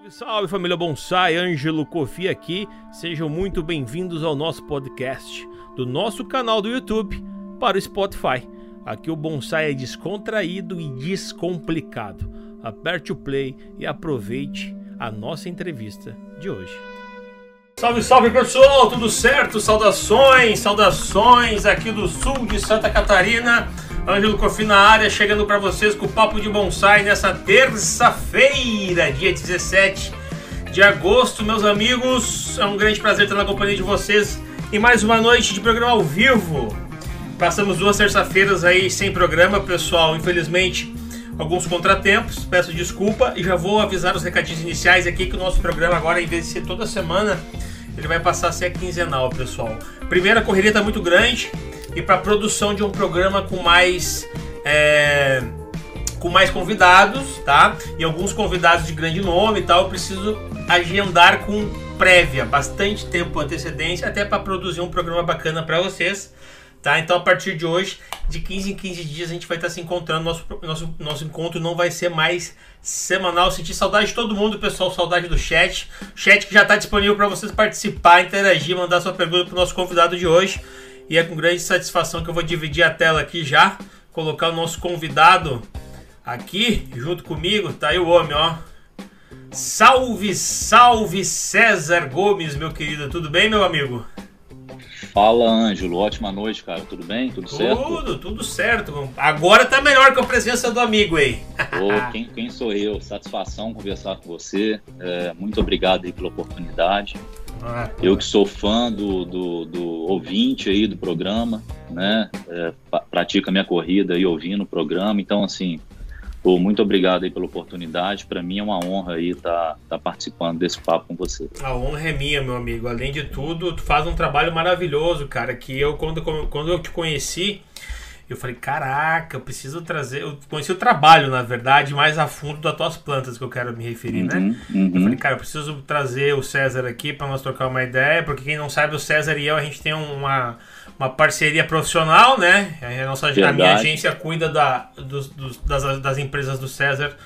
Salve, salve família Bonsai, Ângelo Kofi aqui. Sejam muito bem-vindos ao nosso podcast, do nosso canal do YouTube para o Spotify. Aqui o bonsai é descontraído e descomplicado. Aperte o play e aproveite a nossa entrevista de hoje. Salve, salve pessoal, tudo certo? Saudações, saudações aqui do sul de Santa Catarina. Ângelo Cofi na área, chegando para vocês com o Papo de Bonsai nessa terça-feira, dia 17 de agosto, meus amigos. É um grande prazer estar na companhia de vocês e mais uma noite de programa ao vivo. Passamos duas terça-feiras aí sem programa, pessoal. Infelizmente, alguns contratempos. Peço desculpa e já vou avisar os recadinhos iniciais aqui que o nosso programa agora, em vez de ser toda semana, ele vai passar a ser quinzenal, pessoal. Primeira correria está muito grande e para produção de um programa com mais é, com mais convidados, tá? E alguns convidados de grande nome e tal, eu preciso agendar com prévia, bastante tempo antecedência, até para produzir um programa bacana para vocês. Tá? Então a partir de hoje, de 15 em 15 dias, a gente vai estar se encontrando. Nosso, nosso, nosso encontro não vai ser mais semanal. Senti saudade de todo mundo, pessoal. Saudade do chat. Chat que já está disponível para vocês participar, interagir, mandar sua pergunta para o nosso convidado de hoje. E é com grande satisfação que eu vou dividir a tela aqui já, colocar o nosso convidado aqui junto comigo. Tá aí o homem, ó. Salve, salve César Gomes, meu querido. Tudo bem, meu amigo? Fala, Ângelo. Ótima noite, cara. Tudo bem? Tudo, tudo certo? Tudo, tudo certo. Agora tá melhor com a presença do amigo aí. Ô, quem, quem sou eu? Satisfação conversar com você. É, muito obrigado aí pela oportunidade. Ah, eu que sou fã do, do, do, ouvinte aí do programa, né? É, pratica minha corrida aí ouvindo o programa. Então, assim, pô, muito obrigado aí pela oportunidade. Para mim é uma honra aí estar tá, tá participando desse papo com você. A honra é minha, meu amigo. Além de tudo, tu faz um trabalho maravilhoso, cara. Que eu, quando, quando eu te conheci, eu falei, caraca, eu preciso trazer. Eu conheci o trabalho, na verdade, mais a fundo das tuas plantas que eu quero me referir, né? uhum, né? Uhum. Eu falei, cara, eu preciso trazer o César aqui para nós trocar uma ideia, porque quem não sabe, o César e eu, a gente tem uma, uma parceria profissional, né? A, nossa, a minha agência cuida da, dos, dos, das, das empresas do César.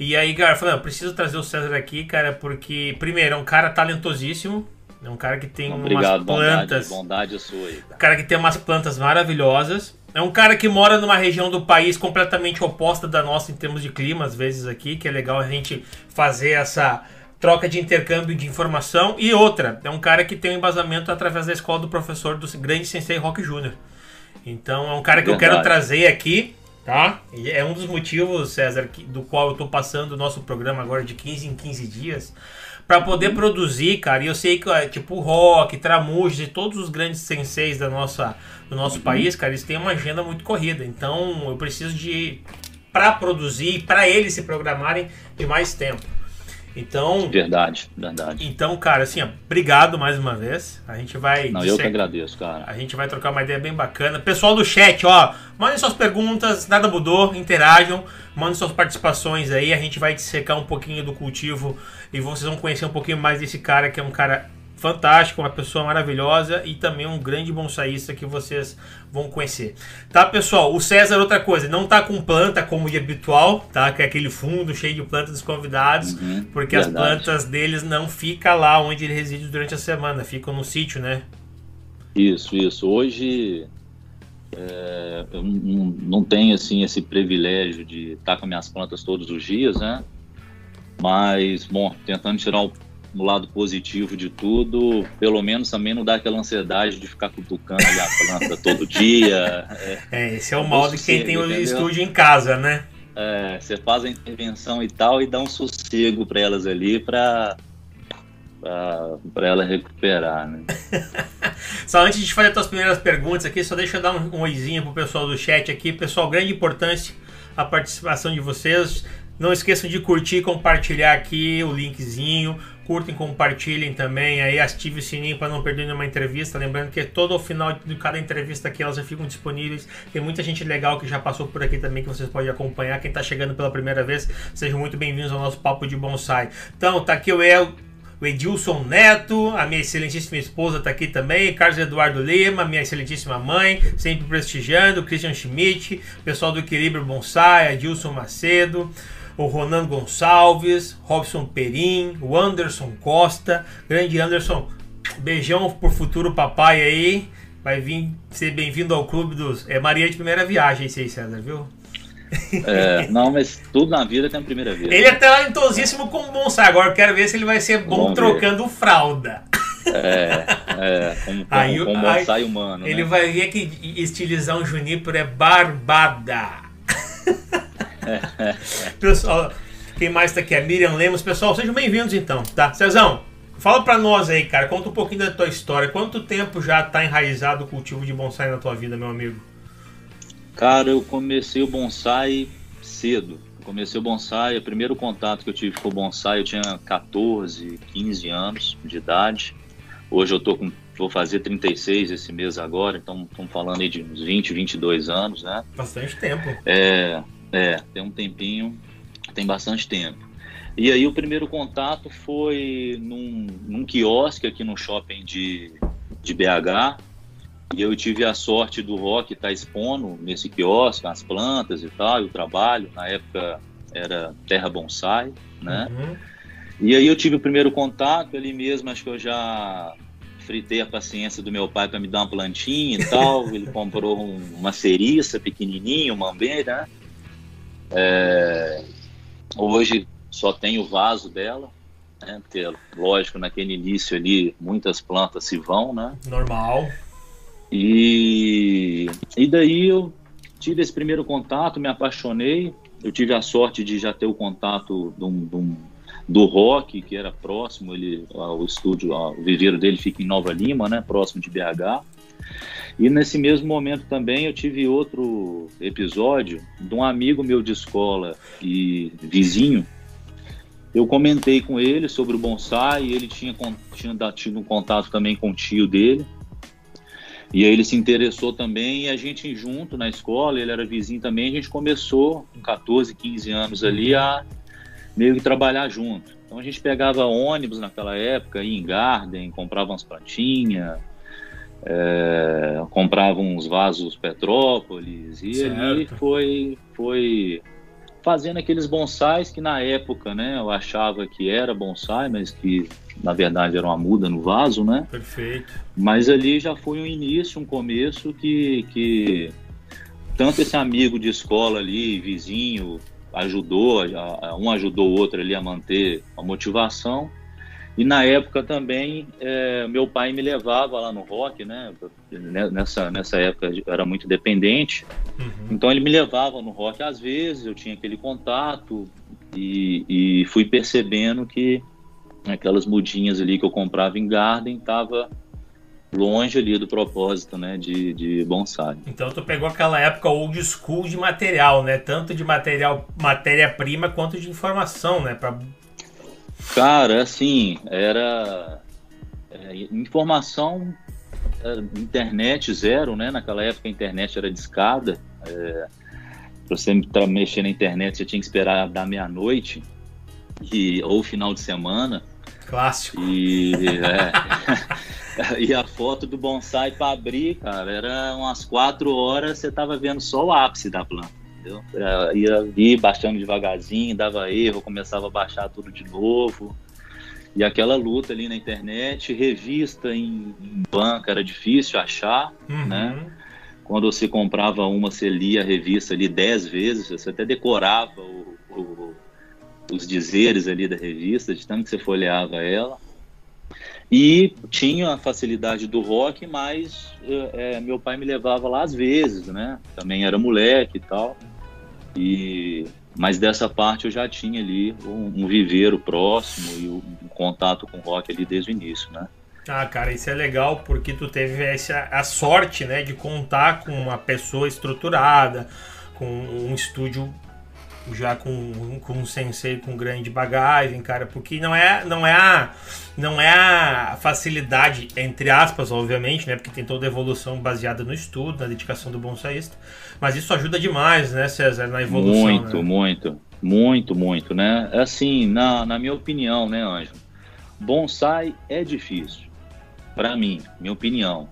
E aí, cara, eu falei, eu preciso trazer o César aqui, cara, porque, primeiro, é um cara talentosíssimo. É um cara que tem Obrigado, umas plantas. Bondade, bondade sua aí. Um cara que tem umas plantas maravilhosas. É um cara que mora numa região do país completamente oposta da nossa em termos de clima, às vezes aqui, que é legal a gente fazer essa troca de intercâmbio de informação. E outra, é um cara que tem um embasamento através da escola do professor do grande Sensei Rock Jr. Então é um cara que Verdade. eu quero trazer aqui, tá? E é um dos motivos, César, do qual eu estou passando o nosso programa agora de 15 em 15 dias para poder produzir, cara. E eu sei que, tipo, Rock, Tramujas e todos os grandes senseis da nossa, do nosso país, cara, eles têm uma agenda muito corrida. Então eu preciso de, para produzir, para eles se programarem, de mais tempo. Então. Verdade, verdade. Então, cara, assim, ó, obrigado mais uma vez. A gente vai. Não, eu que agradeço, cara. A gente vai trocar uma ideia bem bacana. Pessoal do chat, ó, mandem suas perguntas, nada mudou, interajam, mandem suas participações aí. A gente vai dissecar um pouquinho do cultivo e vocês vão conhecer um pouquinho mais desse cara que é um cara fantástico, uma pessoa maravilhosa e também um grande bonsaísta que vocês vão conhecer. Tá, pessoal? O César, outra coisa, não tá com planta como de habitual, tá? Que é aquele fundo cheio de plantas dos convidados, uhum, porque verdade. as plantas deles não ficam lá onde ele reside durante a semana, ficam no sítio, né? Isso, isso. Hoje é, eu não, não tenho assim esse privilégio de estar com minhas plantas todos os dias, né? Mas, bom, tentando tirar o no lado positivo de tudo, pelo menos também não dá aquela ansiedade de ficar cutucando ali a planta todo dia. É, é, esse é o mal de quem tem o estúdio em casa, né? É, você faz a intervenção e tal e dá um sossego para elas ali para para ela recuperar, né? só antes de fazer as tuas primeiras perguntas aqui, só deixa eu dar um, um oizinho pro pessoal do chat aqui. Pessoal, grande importância a participação de vocês. Não esqueçam de curtir e compartilhar aqui o linkzinho curtem, compartilhem também, aí ative o sininho para não perder nenhuma entrevista. Lembrando que todo o final de cada entrevista aqui elas já ficam disponíveis. Tem muita gente legal que já passou por aqui também que vocês podem acompanhar. Quem está chegando pela primeira vez, sejam muito bem-vindos ao nosso Papo de Bonsai. Então, tá aqui o El. O Edilson Neto, a minha excelentíssima esposa está aqui também, Carlos Eduardo Lima, minha excelentíssima mãe, sempre prestigiando, Christian Schmidt, pessoal do Equilíbrio Bonsai, Edilson Macedo, o Ronan Gonçalves, Robson Perim, o Anderson Costa. Grande Anderson, beijão pro futuro papai aí. Vai vir ser bem-vindo ao clube dos. É Maria de primeira viagem, aí, César, viu? É, não, mas tudo na vida tem a primeira vez. Ele é talentosíssimo com bonsai. Agora eu quero ver se ele vai ser bom Vamos trocando ver. fralda. É, é, como, aí, como, como bonsai aí, humano. Ele né? vai ver que estilizar um junípero é barbada. Pessoal, quem mais tá aqui? A Miriam Lemos. Pessoal, sejam bem-vindos então, tá? Cezão, fala pra nós aí, cara. Conta um pouquinho da tua história. Quanto tempo já tá enraizado o cultivo de bonsai na tua vida, meu amigo? Cara, eu comecei o bonsai cedo. comecei o bonsai, o primeiro contato que eu tive com o bonsai, eu tinha 14, 15 anos de idade. Hoje eu tô com, vou fazer 36 esse mês agora, então estamos falando aí de uns 20, 22 anos, né? Bastante tempo. É, é, tem um tempinho, tem bastante tempo. E aí o primeiro contato foi num, num quiosque aqui no shopping de, de BH, e eu tive a sorte do Rock estar tá expondo nesse quiosque, as plantas e tal, e o trabalho. Na época era Terra Bonsai, né? Uhum. E aí eu tive o primeiro contato ali mesmo, acho que eu já fritei a paciência do meu pai para me dar uma plantinha e tal. Ele comprou um, uma ceriça pequenininha, um mambeira, né? É, hoje só tem o vaso dela, né? Porque, lógico, naquele início ali muitas plantas se vão, né? Normal. E, e daí eu tive esse primeiro contato, me apaixonei. Eu tive a sorte de já ter o contato de um, de um, do rock, que era próximo, ele, o estúdio, o viveiro dele fica em Nova Lima, né, próximo de BH. E nesse mesmo momento também eu tive outro episódio de um amigo meu de escola e vizinho. Eu comentei com ele sobre o bonsai ele tinha, tinha tido um contato também com o tio dele. E aí ele se interessou também e a gente junto na escola, ele era vizinho também, a gente começou com 14, 15 anos ali a meio que trabalhar junto. Então a gente pegava ônibus naquela época, ia em Garden, comprava umas plantinhas, é, comprava uns vasos Petrópolis e certo. ali foi, foi fazendo aqueles bonsais que na época, né, eu achava que era bonsai, mas que na verdade era uma muda no vaso, né? Perfeito. Mas ali já foi um início, um começo que, que tanto esse amigo de escola ali, vizinho, ajudou, um ajudou o outro ali a manter a motivação. E na época também, é, meu pai me levava lá no rock, né? Nessa, nessa época eu era muito dependente. Uhum. Então ele me levava no rock às vezes, eu tinha aquele contato e, e fui percebendo que aquelas mudinhas ali que eu comprava em Garden tava longe ali do propósito, né, de, de bonsai. Então tu pegou aquela época old school de material, né, tanto de material, matéria-prima quanto de informação, né, para Cara, assim, era é, informação, é, internet zero, né? Naquela época a internet era discada. É, para você mexer na internet, você tinha que esperar da meia-noite e ou final de semana. Clássico. E, é, e a foto do bonsai para abrir, cara, era umas quatro horas, você tava vendo só o ápice da planta entendeu? É, ia ir baixando devagarzinho, dava erro, começava a baixar tudo de novo. E aquela luta ali na internet, revista em, em banca era difícil achar, uhum. né? Quando você comprava uma, você lia a revista ali dez vezes, você até decorava o, o, os dizeres ali da revista, de tanto que você folheava ela. E tinha a facilidade do rock, mas é, meu pai me levava lá às vezes, né? Também era moleque e tal. E mas dessa parte eu já tinha ali um, um viveiro próximo e um, um contato com o rock ali desde o início, né? Ah, cara, isso é legal porque tu teve essa, a sorte, né, de contar com uma pessoa estruturada, com um estúdio já com, com um sensei com grande bagagem, cara, porque não é não é a não é a facilidade entre aspas, obviamente, né, porque tem toda a evolução baseada no estudo, na dedicação do bonsaísta, mas isso ajuda demais, né, César, na evolução. Muito, né? muito, muito, muito, né? Assim, na, na minha opinião, né, Anjo, bonsai é difícil, para mim, minha opinião.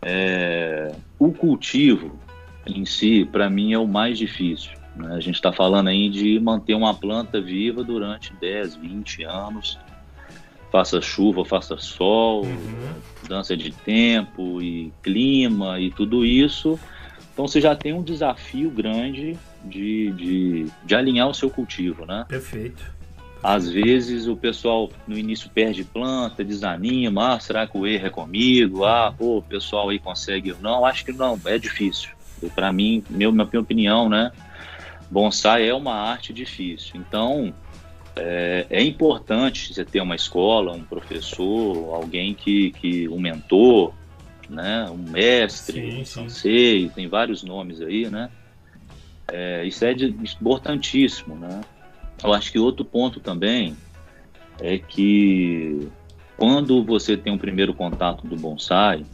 É, o cultivo em si, para mim, é o mais difícil Né? A gente está falando aí de manter uma planta viva durante 10, 20 anos, faça chuva, faça sol, uhum. mudança de tempo e clima e tudo isso. Então você já tem um desafio grande de, de, de alinhar o seu cultivo, né? Perfeito. Às vezes o pessoal no início perde planta, desanima, ah, será que o erro é comigo? Ah, pô, o pessoal aí consegue. Não, acho que não, é difícil. Para mim, meu, minha opinião, né? Bonsai é uma arte difícil. Então, é, é, importante você ter uma escola, um professor, alguém que, que um mentor, né, um mestre, sim, sim. tem vários nomes aí, né? É, isso é de, importantíssimo, né? Eu acho que outro ponto também é que quando você tem um primeiro contato do bonsai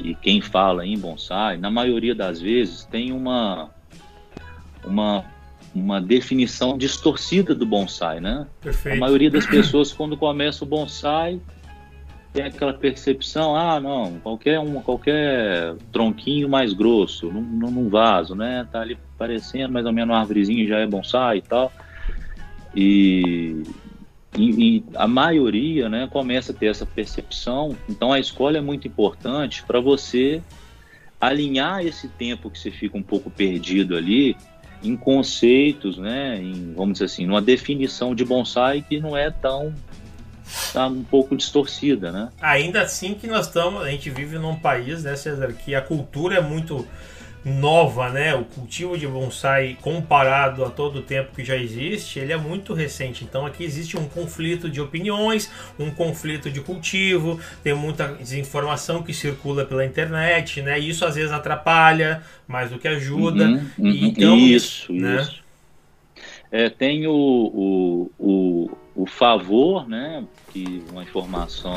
e quem fala em bonsai, na maioria das vezes tem uma uma uma definição distorcida do bonsai, né? Perfeito. A maioria das pessoas quando começa o bonsai tem aquela percepção, ah, não, qualquer um, qualquer tronquinho mais grosso, num, num vaso, né? Tá ali parecendo mais ou menos uma árvorezinha já é bonsai e tal. E, e, e, a maioria, né, começa a ter essa percepção. Então a escola é muito importante para você alinhar esse tempo que você fica um pouco perdido ali em conceitos, né, em, vamos dizer assim, numa definição de bonsai que não é tão tá um pouco distorcida, né? Ainda assim que nós estamos, a gente vive num país, né, César, que a cultura é muito nova, né? O cultivo de bonsai comparado a todo o tempo que já existe, ele é muito recente. Então aqui existe um conflito de opiniões, um conflito de cultivo, tem muita desinformação que circula pela internet, né? Isso às vezes atrapalha mais do que ajuda. Uhum, uhum, então, isso, né? isso. É, tem o, o, o, o favor, né? Que uma informação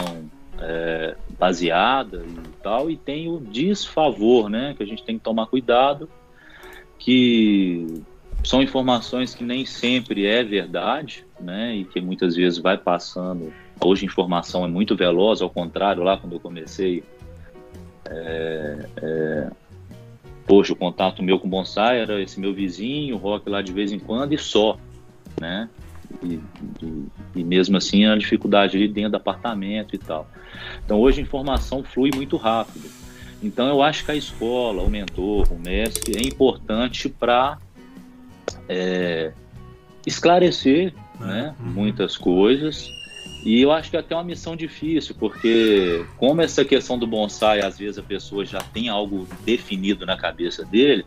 é, baseada e tal, e tem o desfavor, né, que a gente tem que tomar cuidado, que são informações que nem sempre é verdade, né, e que muitas vezes vai passando. Hoje a informação é muito veloz, ao contrário, lá quando eu comecei, é, é, poxa, o contato meu com o bonsai era esse meu vizinho, o rock lá de vez em quando e só, né? E, e, e, mesmo assim a dificuldade ali dentro do apartamento e tal. Então hoje a informação flui muito rápido. Então eu acho que a escola, o mentor, o mestre é importante para é, esclarecer é. né, uhum. muitas coisas. E eu acho que é até uma missão difícil, porque como essa questão do bonsai, às vezes a pessoa já tem algo definido na cabeça dele,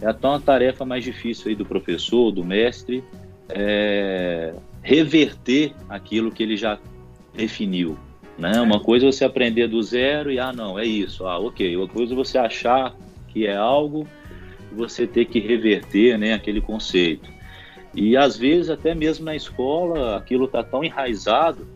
é até uma tarefa mais difícil aí do professor, do mestre, é, reverter aquilo que ele já definiu. Né? Uma coisa é você aprender do zero e, ah, não, é isso, ah, ok. Uma coisa é você achar que é algo e você ter que reverter né, aquele conceito. E às vezes, até mesmo na escola, aquilo está tão enraizado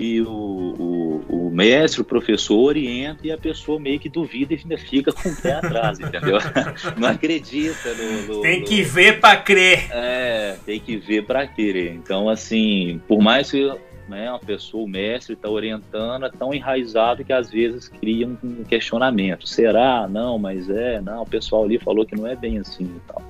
e o, o, o, mestre, o professor orienta e a pessoa meio que duvida e ainda fica com o pé atrás, entendeu? Não acredita no. no tem que no... ver para crer. É, tem que ver para crer. Então, assim, por mais que né, uma pessoa, o mestre está orientando, é tão enraizado que às vezes cria um questionamento. Será? Não, mas é, não, o pessoal ali falou que não é bem assim e tal.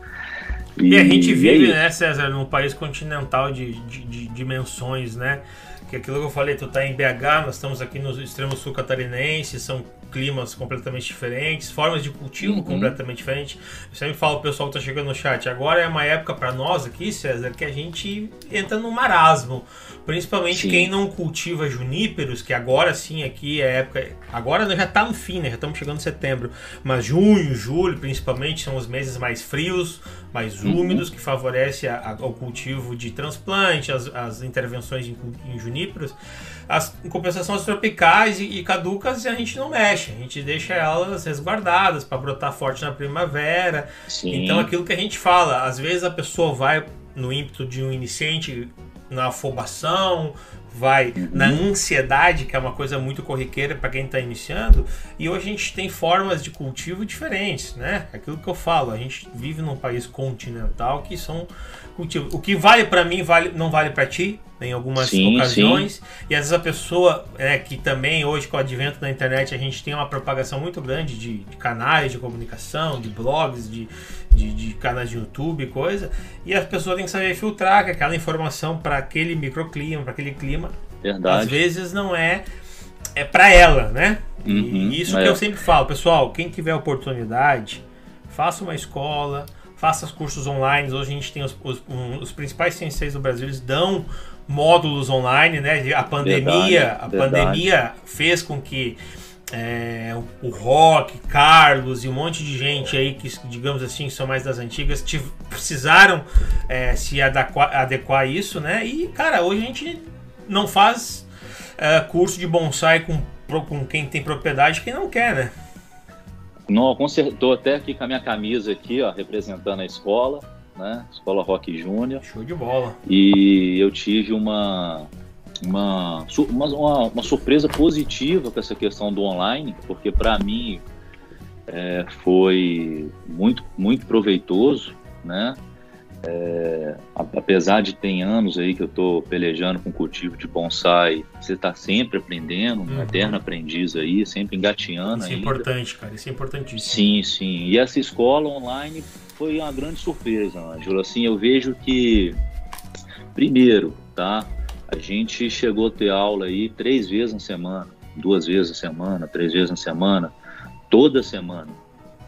E, e a gente vive, é né, César, num país continental de, de, de dimensões, né? Que aquilo que eu falei, tu tá em BH, nós estamos aqui no extremo sul catarinense, são climas completamente diferentes, formas de cultivo uhum. completamente diferentes. Eu sempre falo, o pessoal que tá chegando no chat, agora é uma época para nós aqui, César, que a gente entra no marasmo. Principalmente sim. quem não cultiva juníperos, que agora sim aqui é época. Agora já está no fim, né? Já estamos chegando em setembro. Mas junho, julho, principalmente, são os meses mais frios, mais uhum. úmidos, que favorece a, a, o cultivo de transplante, as, as intervenções em, em juníperos. As, em compensação, as tropicais e, e, caducas a gente não mexe, a gente deixa elas resguardadas para brotar forte na primavera. Sim. Então, aquilo que a gente fala, às vezes a pessoa vai no ímpeto de um iniciante na afobação, vai uhum. na ansiedade, que é uma coisa muito corriqueira para quem está iniciando. E hoje a gente tem formas de cultivo diferentes, né? Aquilo que eu falo, a gente vive num país continental que são cultivo. O que vale para mim vale, não vale para ti, em algumas sim, ocasiões. Sim. E às vezes a pessoa, é, que também hoje com o advento da internet a gente tem uma propagação muito grande de, de canais de comunicação, de blogs, de, de, de, canais de YouTube, coisa. E as pessoas têm que saber filtrar que aquela informação para aquele microclima, para aquele clima, Verdade. às vezes não é é para ela, né? Uhum, e isso é. que eu sempre falo, pessoal, quem tiver oportunidade, faça uma escola, faça os cursos online. Hoje a gente tem os, os, um, os principais senseis do Brasil, eles dão módulos online, né? A pandemia, verdade, a verdade. pandemia fez com que é, o Rock, Carlos e um monte de gente aí que, digamos assim, são mais das antigas, precisaram é, se adequar, adequar a isso, né? E, cara, hoje a gente não faz é, curso de bonsai com, com quem tem propriedade quem não quer, né? Não, consertou até aqui com a minha camisa aqui, ó, representando a escola né? Escola Rock Júnior. Show de bola. E eu tive uma, uma, uma, uma surpresa positiva com essa questão do online, porque para mim é, foi muito, muito proveitoso, né? É, apesar de ter anos aí que eu estou pelejando com cultivo de bonsai, você está sempre aprendendo, um uhum. eterno aprendiz aí, sempre engateando. Isso é importante, cara, isso é importantíssimo. Sim, sim. E essa escola online foi uma grande surpresa, Ângelo. Assim, eu vejo que, primeiro, tá? A gente chegou a ter aula aí três vezes na semana, duas vezes na semana, três vezes na semana, toda semana.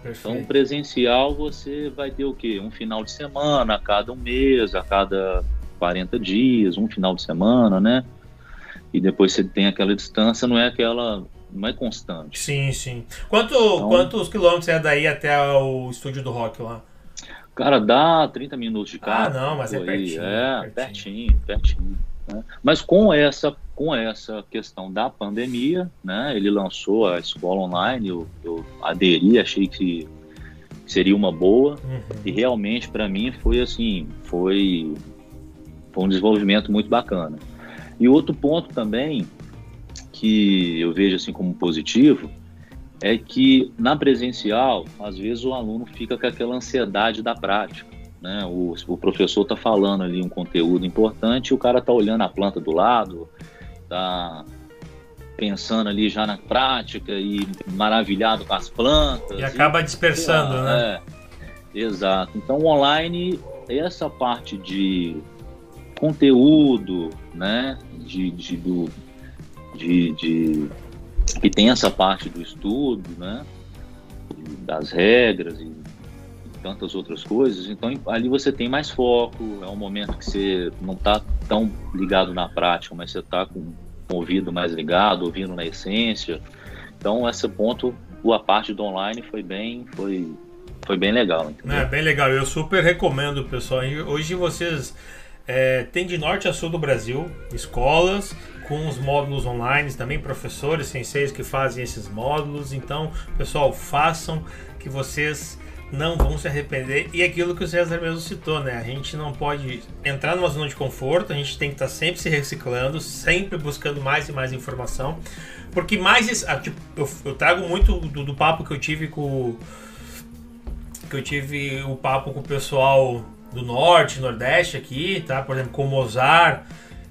Perfeito. Então, presencial você vai ter o quê? Um final de semana a cada um mês, a cada 40 dias, um final de semana, né? E depois você tem aquela distância, não é aquela. não é constante. Sim, sim. Quanto, então, quantos quilômetros é daí até o estúdio do rock lá? Cara, dá 30 minutos de carro. Ah, não, mas é pertinho. É, pertinho, pertinho. pertinho né? Mas com essa, com essa questão da pandemia, né, ele lançou a escola online, eu, eu aderi, achei que seria uma boa uhum. e realmente para mim foi assim, foi, foi um desenvolvimento muito bacana. E outro ponto também que eu vejo assim como positivo é que na presencial, às vezes o aluno fica com aquela ansiedade da prática. Né? O, o professor está falando ali um conteúdo importante e o cara está olhando a planta do lado, está pensando ali já na prática e maravilhado com as plantas. E acaba dispersando, e, né? É, exato. Então, online, essa parte de conteúdo, né? De, de, do, de, de que tem essa parte do estudo, né? Das regras e tantas outras coisas. Então ali você tem mais foco, é um momento que você não está tão ligado na prática, mas você está com, o ouvido mais ligado, ouvindo na essência. Então esse ponto, a parte do online foi bem, foi, foi bem legal. Entendeu? É bem legal. Eu super recomendo, pessoal. Hoje vocês é, de norte a sul do Brasil escolas com os módulos online, também professores, senseis que fazem esses módulos. Então, pessoal, façam que vocês não vão se arrepender. E aquilo que o César mesmo citou, né? A gente não pode entrar numa zona de conforto, a gente tem que estar sempre se reciclando, sempre buscando mais e mais informação. Porque mais. Ah, tipo, eu, eu trago muito do, do, papo que eu tive com. Que eu tive o papo com o pessoal do norte, nordeste aqui, tá? Por exemplo, com o Mozart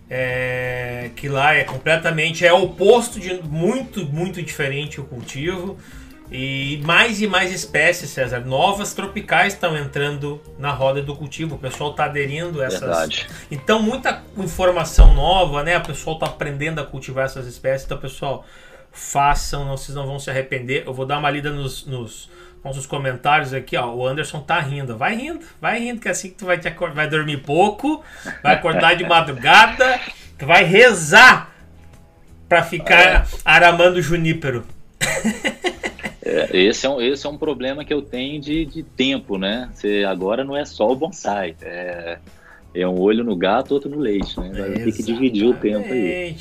é, que lá é completamente é oposto de muito muito diferente o cultivo e mais e mais espécies César novas tropicais estão entrando na roda do cultivo o pessoal está aderindo a essas Verdade. então muita informação nova né o pessoal está aprendendo a cultivar essas espécies então pessoal façam não vocês não vão se arrepender eu vou dar uma lida nos, nos nossos comentários aqui, ó. O Anderson tá rindo. Vai rindo, vai rindo, que é assim que tu vai, te acordar, vai dormir pouco, vai acordar de madrugada, tu vai rezar para ficar aramando junípero. É, esse, é um, esse é um problema que eu tenho de, de tempo, né? Você, agora não é só o bonsai, é, é um olho no gato, outro no leite, né? Vai ter que dividir o tempo aí.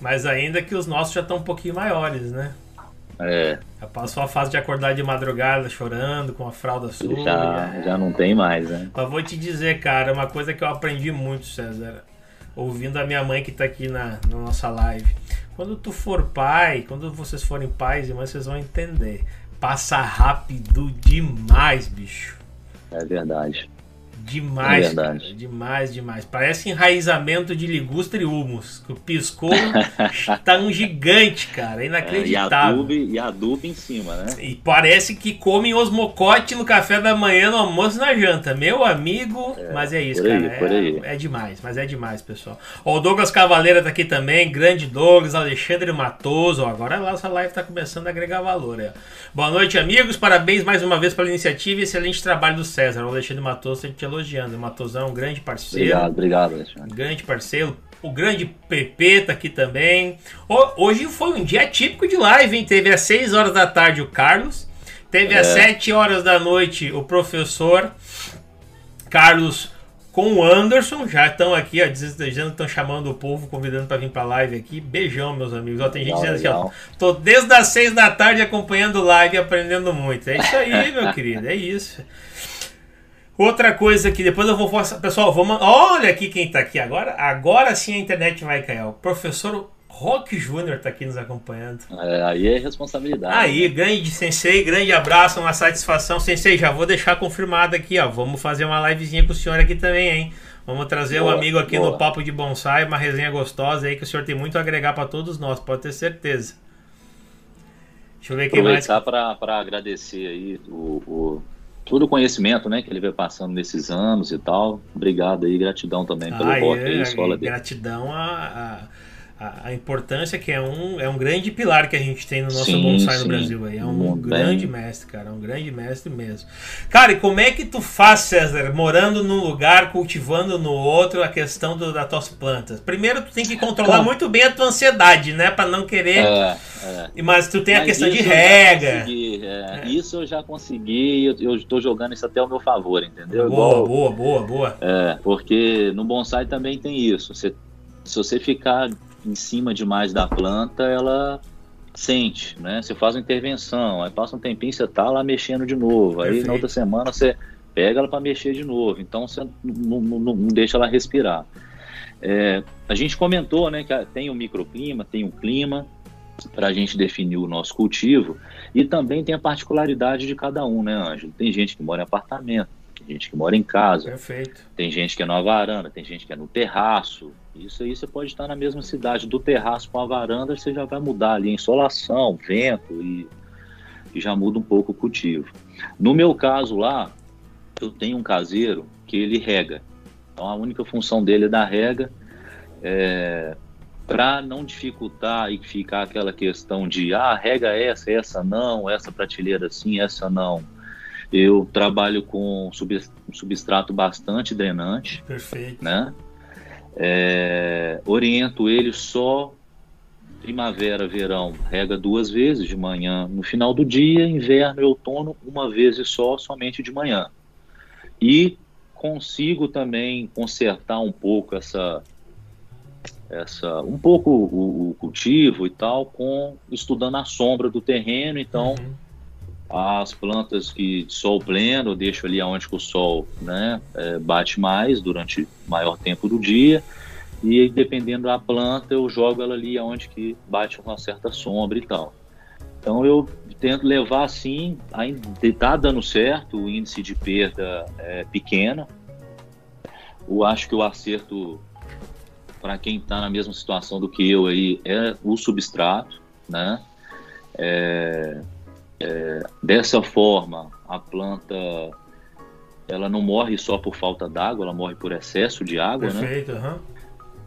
Mas ainda que os nossos já estão um pouquinho maiores, né? É. Já passou a fase de acordar de madrugada chorando com a fralda suja. Já, já não tem mais, né? Mas vou te dizer, cara, uma coisa que eu aprendi muito, César, ouvindo a minha mãe que tá aqui na, na nossa live. Quando tu for pai, quando vocês forem pais e mães, vocês vão entender. Passa rápido demais, bicho. É verdade. Demais, é cara, demais, demais. Parece enraizamento de ligustre e humus. Que piscou tá um gigante, cara. Inacreditável. É, e, adubo, e em cima, né? E parece que comem osmocote no café da manhã, no almoço e na janta. Meu amigo, é, mas é isso, aí, cara. É, é, demais, mas é demais, pessoal. Ó, o Douglas Cavaleira tá aqui também. Grande Douglas, Alexandre Matoso. Ó, agora a nossa live tá começando a agregar valor. É. Boa noite, amigos. Parabéns mais uma vez pela iniciativa e excelente trabalho do César. O Alexandre Matoso tá te elogiando. O Matosão é um grande parceiro. Obrigado, obrigado, Alexandre. Grande parceiro. O grande PP tá aqui também. Hoje foi um dia típico de live, hein? Teve às 6 horas da tarde o Carlos. Teve é. às 7 horas da noite o professor Carlos com o Anderson. Já estão aqui, ó, desejando, estão chamando o povo, convidando para vir para live aqui. Beijão, meus amigos. Ó, tem gente dizendo assim, ó, tô desde as 6 da tarde acompanhando live e aprendendo muito. É isso aí, meu querido, é isso. Outra coisa que depois eu vou passar. Pessoal, vamos. Olha aqui quem tá aqui agora. Agora sim a internet vai cair. O professor Rock Júnior tá aqui nos acompanhando. É, aí é responsabilidade. Aí, né? grande Sensei, grande abraço, uma satisfação. Sensei, já vou deixar confirmado aqui, ó. Vamos fazer uma livezinha com o senhor aqui também, hein? Vamos trazer boa, um amigo aqui boa. no Papo de Bonsai, uma resenha gostosa aí que o senhor tem muito a agregar para todos nós, pode ter certeza. Deixa eu ver quem mais. Aproveitar para agradecer aí o, o todo o conhecimento né, que ele veio passando nesses anos e tal. Obrigado aí, gratidão também pelo ah, rock é, aí, escola dele. Gratidão a, a a, a, importância que é um, é um grande pilar que a gente tem no nosso sim, bonsai sim. no Brasil. Aí. É um Muito grande bem. mestre, cara. É um grande mestre mesmo. Cara, e como é que tu faz, César, morando num lugar, cultivando no outro, a questão do, das tuas plantas? Primeiro, tu tem que controlar muito bem a tua ansiedade, né? Pra não querer. É, é. Mas tu tem Mas a questão de rega. É. é. Isso eu já consegui, eu, eu estou jogando isso até ao meu favor, entendeu? Boa, Igual, boa, boa, boa. É, porque no bonsai também tem isso. Você, se você ficar em cima demais da planta, ela sente, né? Você faz uma intervenção, aí passa um tempinho, você tá lá mexendo de novo, aí Perfeito. na outra semana você pega ela para mexer de novo, então você não, não, não deixa ela respirar. É, a gente comentou, né, que tem o microclima, tem o clima para a gente definir o nosso cultivo e também tem a particularidade de cada um, né, Ângelo? Tem gente que mora em apartamento, gente que mora em casa, Perfeito. tem gente que é na varanda, tem gente que é no terraço, isso aí você pode estar na mesma cidade, do terraço com a varanda, você já vai mudar ali a insolação, vento e, e já muda um pouco o cultivo. No meu caso lá, eu tenho um caseiro que ele rega. Então a única função dele é dar rega. É, para não dificultar e ficar aquela questão de ah, rega essa, essa não, essa prateleira sim, essa não. Eu trabalho com um substrato bastante drenante. Perfeito. Né? É, oriento ele só primavera, verão, rega duas vezes de manhã no final do dia, inverno e outono uma vez só, somente de manhã. E consigo também consertar um pouco essa essa um pouco o, o cultivo e tal com estudando a sombra do terreno, então uhum as plantas que sol pleno, eu deixo ali onde o sol né, é, bate mais durante maior tempo do dia. E dependendo da planta, eu jogo ela ali onde que bate uma certa sombra e tal. Então eu tento levar assim, ainda está dando certo, o índice de perda é pequeno. Eu acho que o acerto para quem está na mesma situação do que eu aí é o substrato, né? É, é, dessa forma, a planta ela não morre só por falta d'água, ela morre por excesso de água, né? Perfeito, né? Uhum.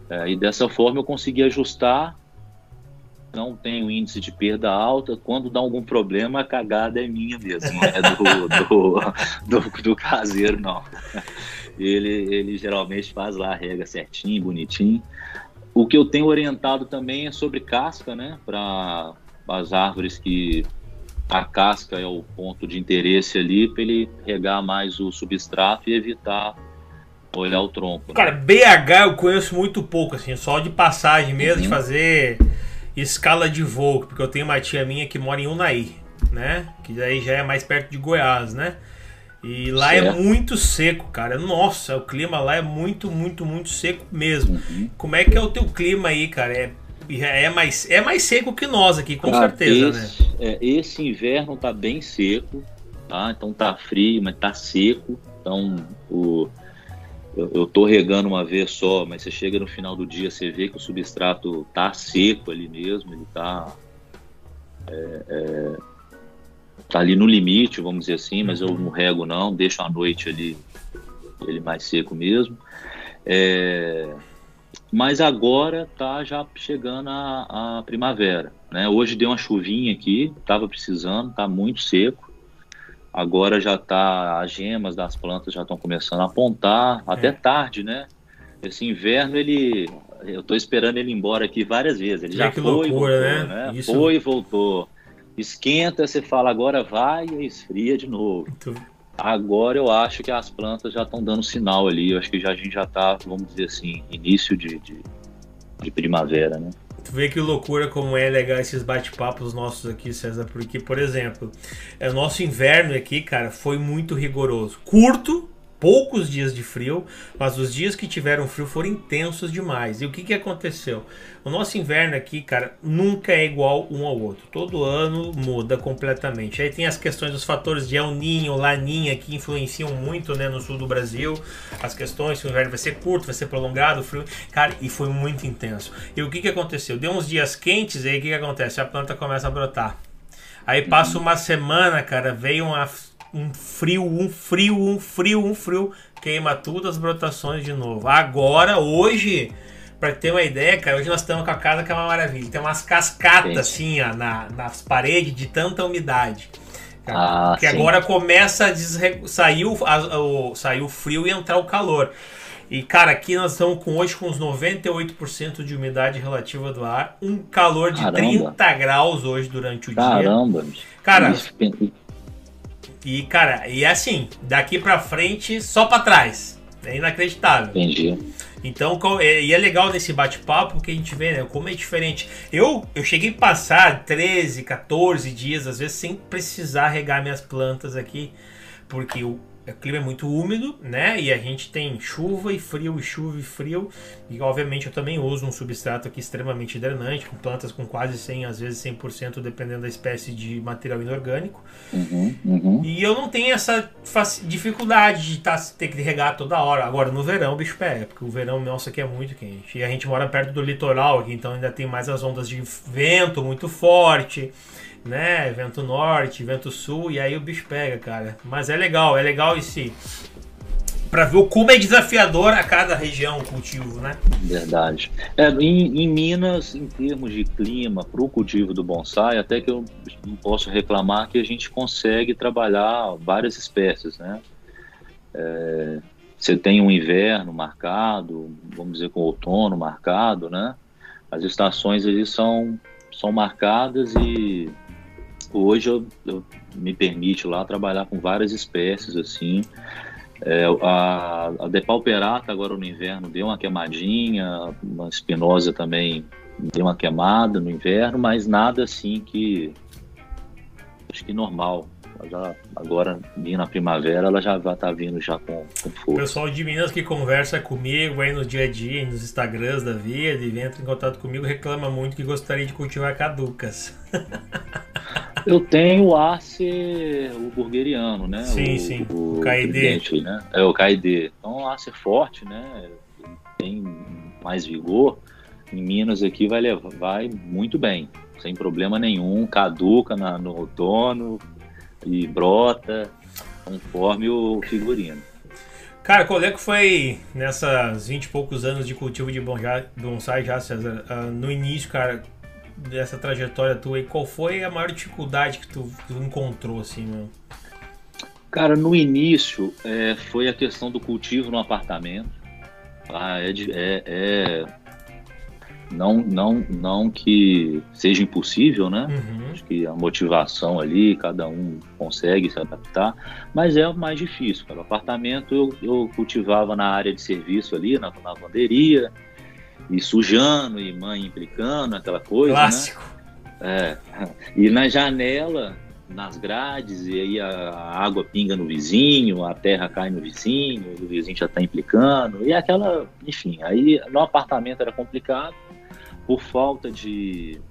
É, e dessa forma eu consegui ajustar, não tenho índice de perda alta. Quando dá algum problema, a cagada é minha mesmo, não é do, do, do, do, caseiro, não. Ele, ele geralmente faz lá a rega certinho, bonitinho. O que eu tenho orientado também é sobre casca, né? Para as árvores que a casca é o ponto de interesse ali para ele regar mais o substrato e evitar olhar o tronco. Né? Cara, BH eu conheço muito pouco, assim, só de passagem mesmo, uhum. de fazer escala de voo, porque eu tenho uma tia minha que mora em Unai, né? Que daí já é mais perto de Goiás, né? E lá é certo. é muito seco, cara. Nossa, o clima lá é muito, muito, muito seco mesmo. Uhum. Como é que é o teu clima aí, cara? É é mais, é mais seco que nós aqui, com certeza, esse, né? É, esse inverno tá bem seco, tá? Então tá frio, mas tá seco. Então o, eu, estou regando uma vez só, mas você chega no final do dia, você vê que o substrato tá seco ali mesmo, ele tá, é, é, tá ali no limite, vamos dizer assim, mas eu uhum. não rego não, deixo a noite ali ele mais seco mesmo. É, mas agora tá já chegando a, a, primavera, né? Hoje deu uma chuvinha aqui, tava precisando, tá muito seco. Agora já tá, as gemas das plantas já estão começando a apontar, até é. tarde, né? Esse inverno ele, eu tô esperando ele ir embora aqui várias vezes. Ele já que foi loucura, e voltou, né? né? Isso... Foi e voltou. Esquenta, você fala agora vai e esfria de novo. Muito... Agora eu acho que as plantas já estão dando sinal ali. Eu acho que já, a gente já está, vamos dizer assim, início de, de, de primavera, né? Tu vê que loucura como é legal esses bate-papos nossos aqui, César, porque, por exemplo, é, o nosso inverno aqui, cara, foi muito rigoroso. Curto, poucos dias de frio, mas os dias que tiveram frio foram intensos demais. E o que, que aconteceu? O nosso inverno aqui, cara, nunca é igual um ao outro. Todo ano muda completamente. Aí tem as questões dos fatores de El Ninho, Laninha, que influenciam muito né, no sul do Brasil. As questões se o inverno vai ser curto, vai ser prolongado, frio. Cara, e foi muito intenso. E o que, que aconteceu? Deu uns dias quentes, aí o que, que acontece? A planta começa a brotar. Aí passa uma semana, cara, veio uma um frio, um frio, um frio, um frio, queima tudo as brotações de novo. Agora, hoje, para ter uma ideia, cara, hoje nós estamos com a casa que é uma maravilha. Tem umas cascatas assim, ó, na, nas paredes de tanta umidade. Ah, que sim. agora começa a desre... sair, o, a, o, sair o frio e entrar o calor. E, cara, aqui nós estamos com, hoje com uns 98% de umidade relativa do ar, um calor de Caramba. 30 graus hoje durante o Caramba. dia. Caramba! Cara, e, cara, e é assim, daqui pra frente, só pra trás. É inacreditável. Entendi. Então, e é legal nesse bate-papo que a gente vê, né? Como é diferente. Eu, eu cheguei a passar 13, 14 dias, às vezes, sem precisar regar minhas plantas aqui. Porque o, o clima é muito úmido, né? E a gente tem chuva e frio, e chuva e frio. E obviamente eu também uso um substrato aqui extremamente drenante, com plantas com quase 100, às vezes 100%, dependendo da espécie de material inorgânico. Uhum, uhum. E eu não tenho essa dificuldade de tá, ter que regar toda hora. Agora no verão, bicho pé, porque o verão nosso aqui é muito quente. E a gente mora perto do litoral aqui, então ainda tem mais as ondas de vento muito forte né? Vento norte, vento sul, e aí o bicho pega, cara. Mas é legal, é legal esse. Pra ver como é desafiador a cada região o cultivo, né? Verdade. É, em, em Minas, em termos de clima, para o cultivo do bonsai, até que eu não posso reclamar que a gente consegue trabalhar várias espécies, né? É, você tem um inverno marcado, vamos dizer com outono marcado, né? As estações ali são, são marcadas e hoje eu, eu, me permite lá trabalhar com várias espécies assim. É, a, a Depauperata agora no inverno deu uma queimadinha, uma espinosa também deu uma queimada no inverno, mas nada assim que acho que normal já, agora, vindo na primavera, ela já vai tá vindo já com, com força. Pessoal de Minas que conversa comigo aí no dia a dia, nos Instagrams da vida, e entra em contato comigo, reclama muito que gostaria de cultivar caducas. Eu tenho o Acer, o burgueriano, né? Sim, o, sim. O, o KID. Né? É o KID. Então o Acer forte, né? Tem mais vigor. Em Minas aqui vai, levar, vai muito bem, sem problema nenhum. Caduca na, no outono, e brota conforme o figurino. Cara, qual é que foi nessas 20 e poucos anos de cultivo de bonsai já, César? Uh, no início, cara, dessa trajetória tua, e qual foi a maior dificuldade que tu, que tu encontrou, assim, meu? Cara, no início é, foi a questão do cultivo no apartamento. Ah, é, é, é não, não, não que seja impossível, né? Uhum. Acho que a motivação ali, cada um consegue se adaptar, mas é o mais difícil. Cara. O apartamento eu, eu cultivava na área de serviço ali, na, na lavanderia, e sujando, e mãe implicando, aquela coisa. Né? Clássico. Né? É. E na janela, nas grades, e aí a água pinga no vizinho, a terra cai no vizinho, o vizinho já está implicando, e aquela, enfim, aí no apartamento era complicado por falta de,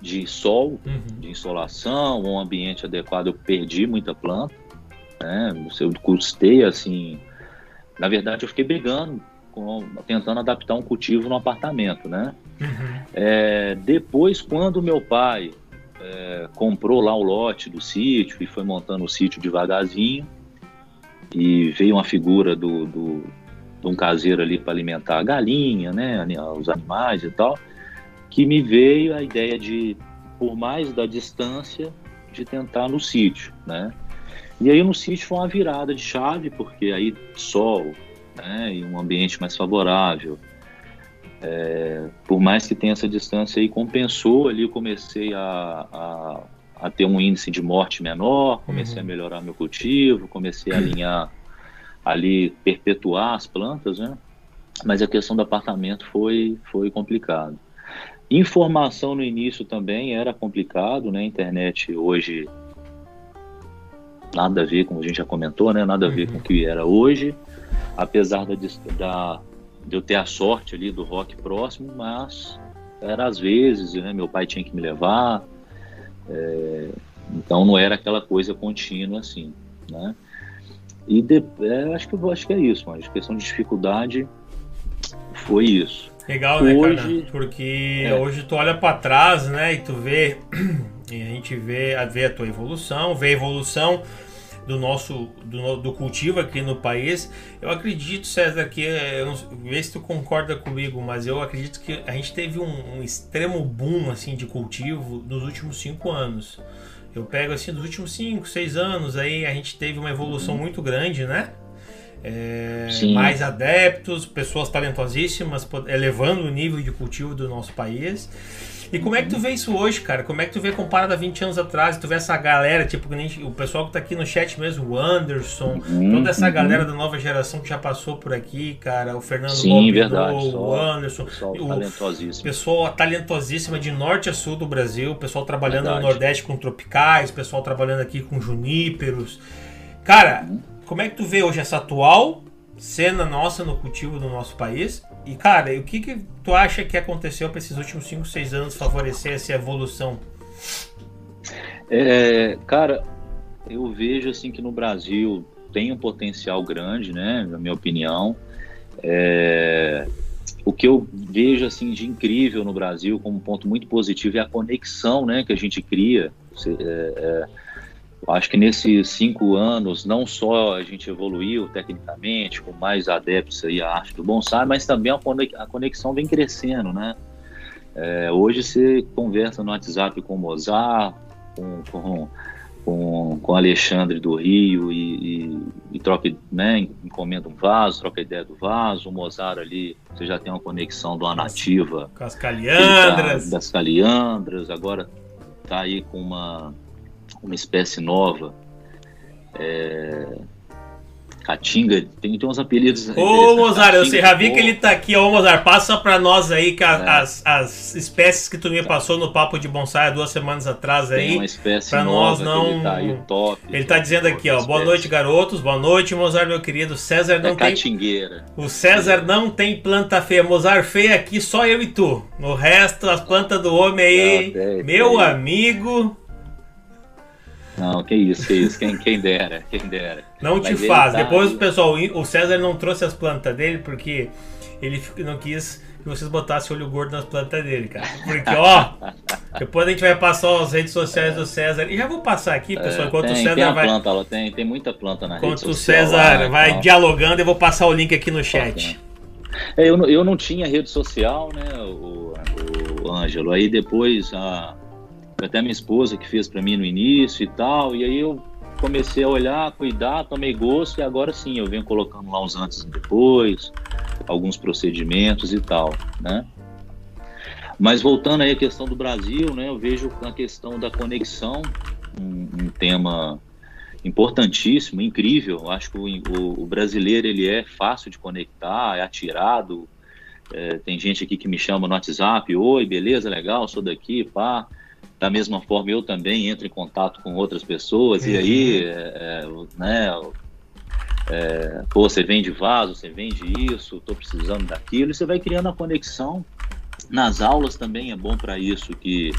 de sol, uhum. de insolação, um ambiente adequado, eu perdi muita planta. Né? Eu custei assim na verdade, eu fiquei brigando, com, tentando adaptar um cultivo no apartamento, né? Uhum. É, depois, quando meu pai é, comprou lá o lote do sítio e foi montando o sítio devagarzinho, e veio uma figura do, do de um caseiro ali para alimentar a galinha, né, os animais e tal, que me veio a ideia de, por mais da distância, de tentar no sítio, né? E aí no sítio foi uma virada de chave, porque aí sol, né, e um ambiente mais favorável, é, por mais que tenha essa distância aí, compensou ali, eu comecei a, a, a ter um índice de morte menor, comecei uhum. a melhorar meu cultivo, comecei a alinhar ali, perpetuar as plantas, né? Mas a questão do apartamento foi, foi complicado. Informação no início também era complicado, né? Internet hoje nada a ver com a gente já comentou, né? Nada a ver uhum. com o que era hoje, apesar da, da, de eu ter a sorte ali do rock próximo, mas era às vezes, né? Meu pai tinha que me levar, é, então não era aquela coisa contínua assim, né? E de, é, acho que acho que é isso, mas questão de dificuldade foi isso. Legal, né, hoje, cara? Porque é. hoje tu olha para trás, né, e tu vê e a gente vê, vê a tua evolução, vê a evolução do nosso do, do, cultivo aqui no país. Eu acredito, César, que eu não vê se tu concorda comigo, mas eu acredito que a gente teve um, um extremo boom assim de cultivo nos últimos cinco anos. Eu pego assim dos últimos cinco, seis anos aí a gente teve uma evolução uhum. muito grande, né? É, mais adeptos, pessoas talentosíssimas, elevando o nível de cultivo do nosso país. E como é que tu vê isso hoje, cara? Como é que tu vê comparado a 20 anos atrás? Tu vê essa galera, tipo, o pessoal que tá aqui no chat mesmo, o Anderson, uhum, toda essa uhum. galera da nova geração que já passou por aqui, cara, o Fernando Sim, verdade, o Anderson, pessoal o talentosíssimo. pessoal talentosíssima de norte a sul do Brasil, pessoal trabalhando verdade. no Nordeste com tropicais, pessoal trabalhando aqui com juníperos. Cara, uhum. como é que tu vê hoje essa atual cena nossa no cultivo do nosso país e, cara, o que, que tu acha que aconteceu para esses últimos 5, 6 anos favorecer essa evolução? É, cara, eu vejo assim que no Brasil tem um potencial grande, né, na minha opinião. É, o que eu vejo assim de incrível no Brasil como ponto muito positivo é a conexão, né, que a gente cria. É, é, Acho que nesses cinco anos, não só a gente evoluiu tecnicamente, com mais adeptos aí à arte do bonsai, mas também a conexão vem crescendo, né? É, hoje você conversa no WhatsApp com o Mozart, com, com, com, com Alexandre do Rio e, e, e, troca, né, encomenda um vaso, troca ideia do vaso, o Mozart ali, você já tem uma conexão de uma nativa. Com as caliandras. Tá, das caliandras, agora tá aí com uma uma espécie nova. É... Caatinga, tem, tem uns apelidos. Ô, Mozart, eu sei, já vi que ele tá aqui. Ô, Mozart, passa pra nós aí que a, é. as, as espécies que tu me passou no papo de bonsai há duas semanas atrás aí. Tem uma espécie pra nós não. Ele tá, aí, top, ele tá dizendo aqui, ó. Boa noite, garotos. Boa noite, Mozart, meu querido. César não é tem. Catingueira. O César não tem planta feia. Mozart feia aqui, só eu e tu. No resto, as plantas do homem aí. Não, tem, meu tem. amigo. Não, que isso, que isso, quem, quem dera, quem dera. Não te Mas faz. Tá... Depois o pessoal, o César não trouxe as plantas dele porque ele não quis que vocês botassem olho gordo nas plantas dele, cara. Porque, ó, depois a gente vai passar as redes sociais do César. E já vou passar aqui, pessoal, enquanto tem, o César tem vai. Planta, ela tem, tem muita planta na Enquanto o César lá, vai então... dialogando, eu vou passar o link aqui no chat. É, eu, eu não tinha rede social, né, o, o Ângelo. Aí depois a até minha esposa que fez para mim no início e tal. E aí eu comecei a olhar, cuidar, tomei gosto e agora sim eu venho colocando lá uns antes e depois, alguns procedimentos e tal, né? Mas voltando aí à questão do Brasil, né? Eu vejo a questão da conexão um, um tema importantíssimo, incrível. Acho que o, o, brasileiro ele é fácil de conectar, é atirado. É, tem gente aqui que me chama no WhatsApp, oi, beleza, legal, sou daqui, pá. Da mesma forma, eu também entro em contato com outras pessoas uhum. e aí, uhum. é, é, né, é, pô, você vende vaso, você vende isso, estou precisando daquilo, e você vai criando a conexão. Nas aulas também é bom para isso, que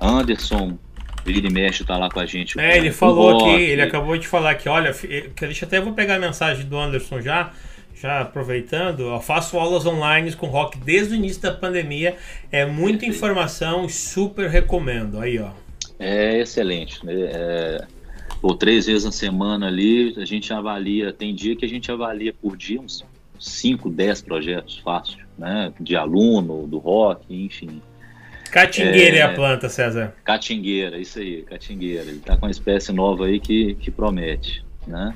Anderson ele mexe tá lá com a gente. É, ele falou aqui, ele acabou de falar que, olha, que deixa até vou pegar a mensagem do Anderson já. Já aproveitando, eu faço aulas online com rock desde o início da pandemia. É muita Perfeito. informação super recomendo. Aí, ó. É excelente. Né? É, ou três vezes na semana ali, a gente avalia. Tem dia que a gente avalia por dia uns 5, 10 projetos fácil, né? De aluno, do rock, enfim. Catingueira é, é a planta, César. Catingueira, isso aí, catingueira. Ele está com uma espécie nova aí que, que promete, né?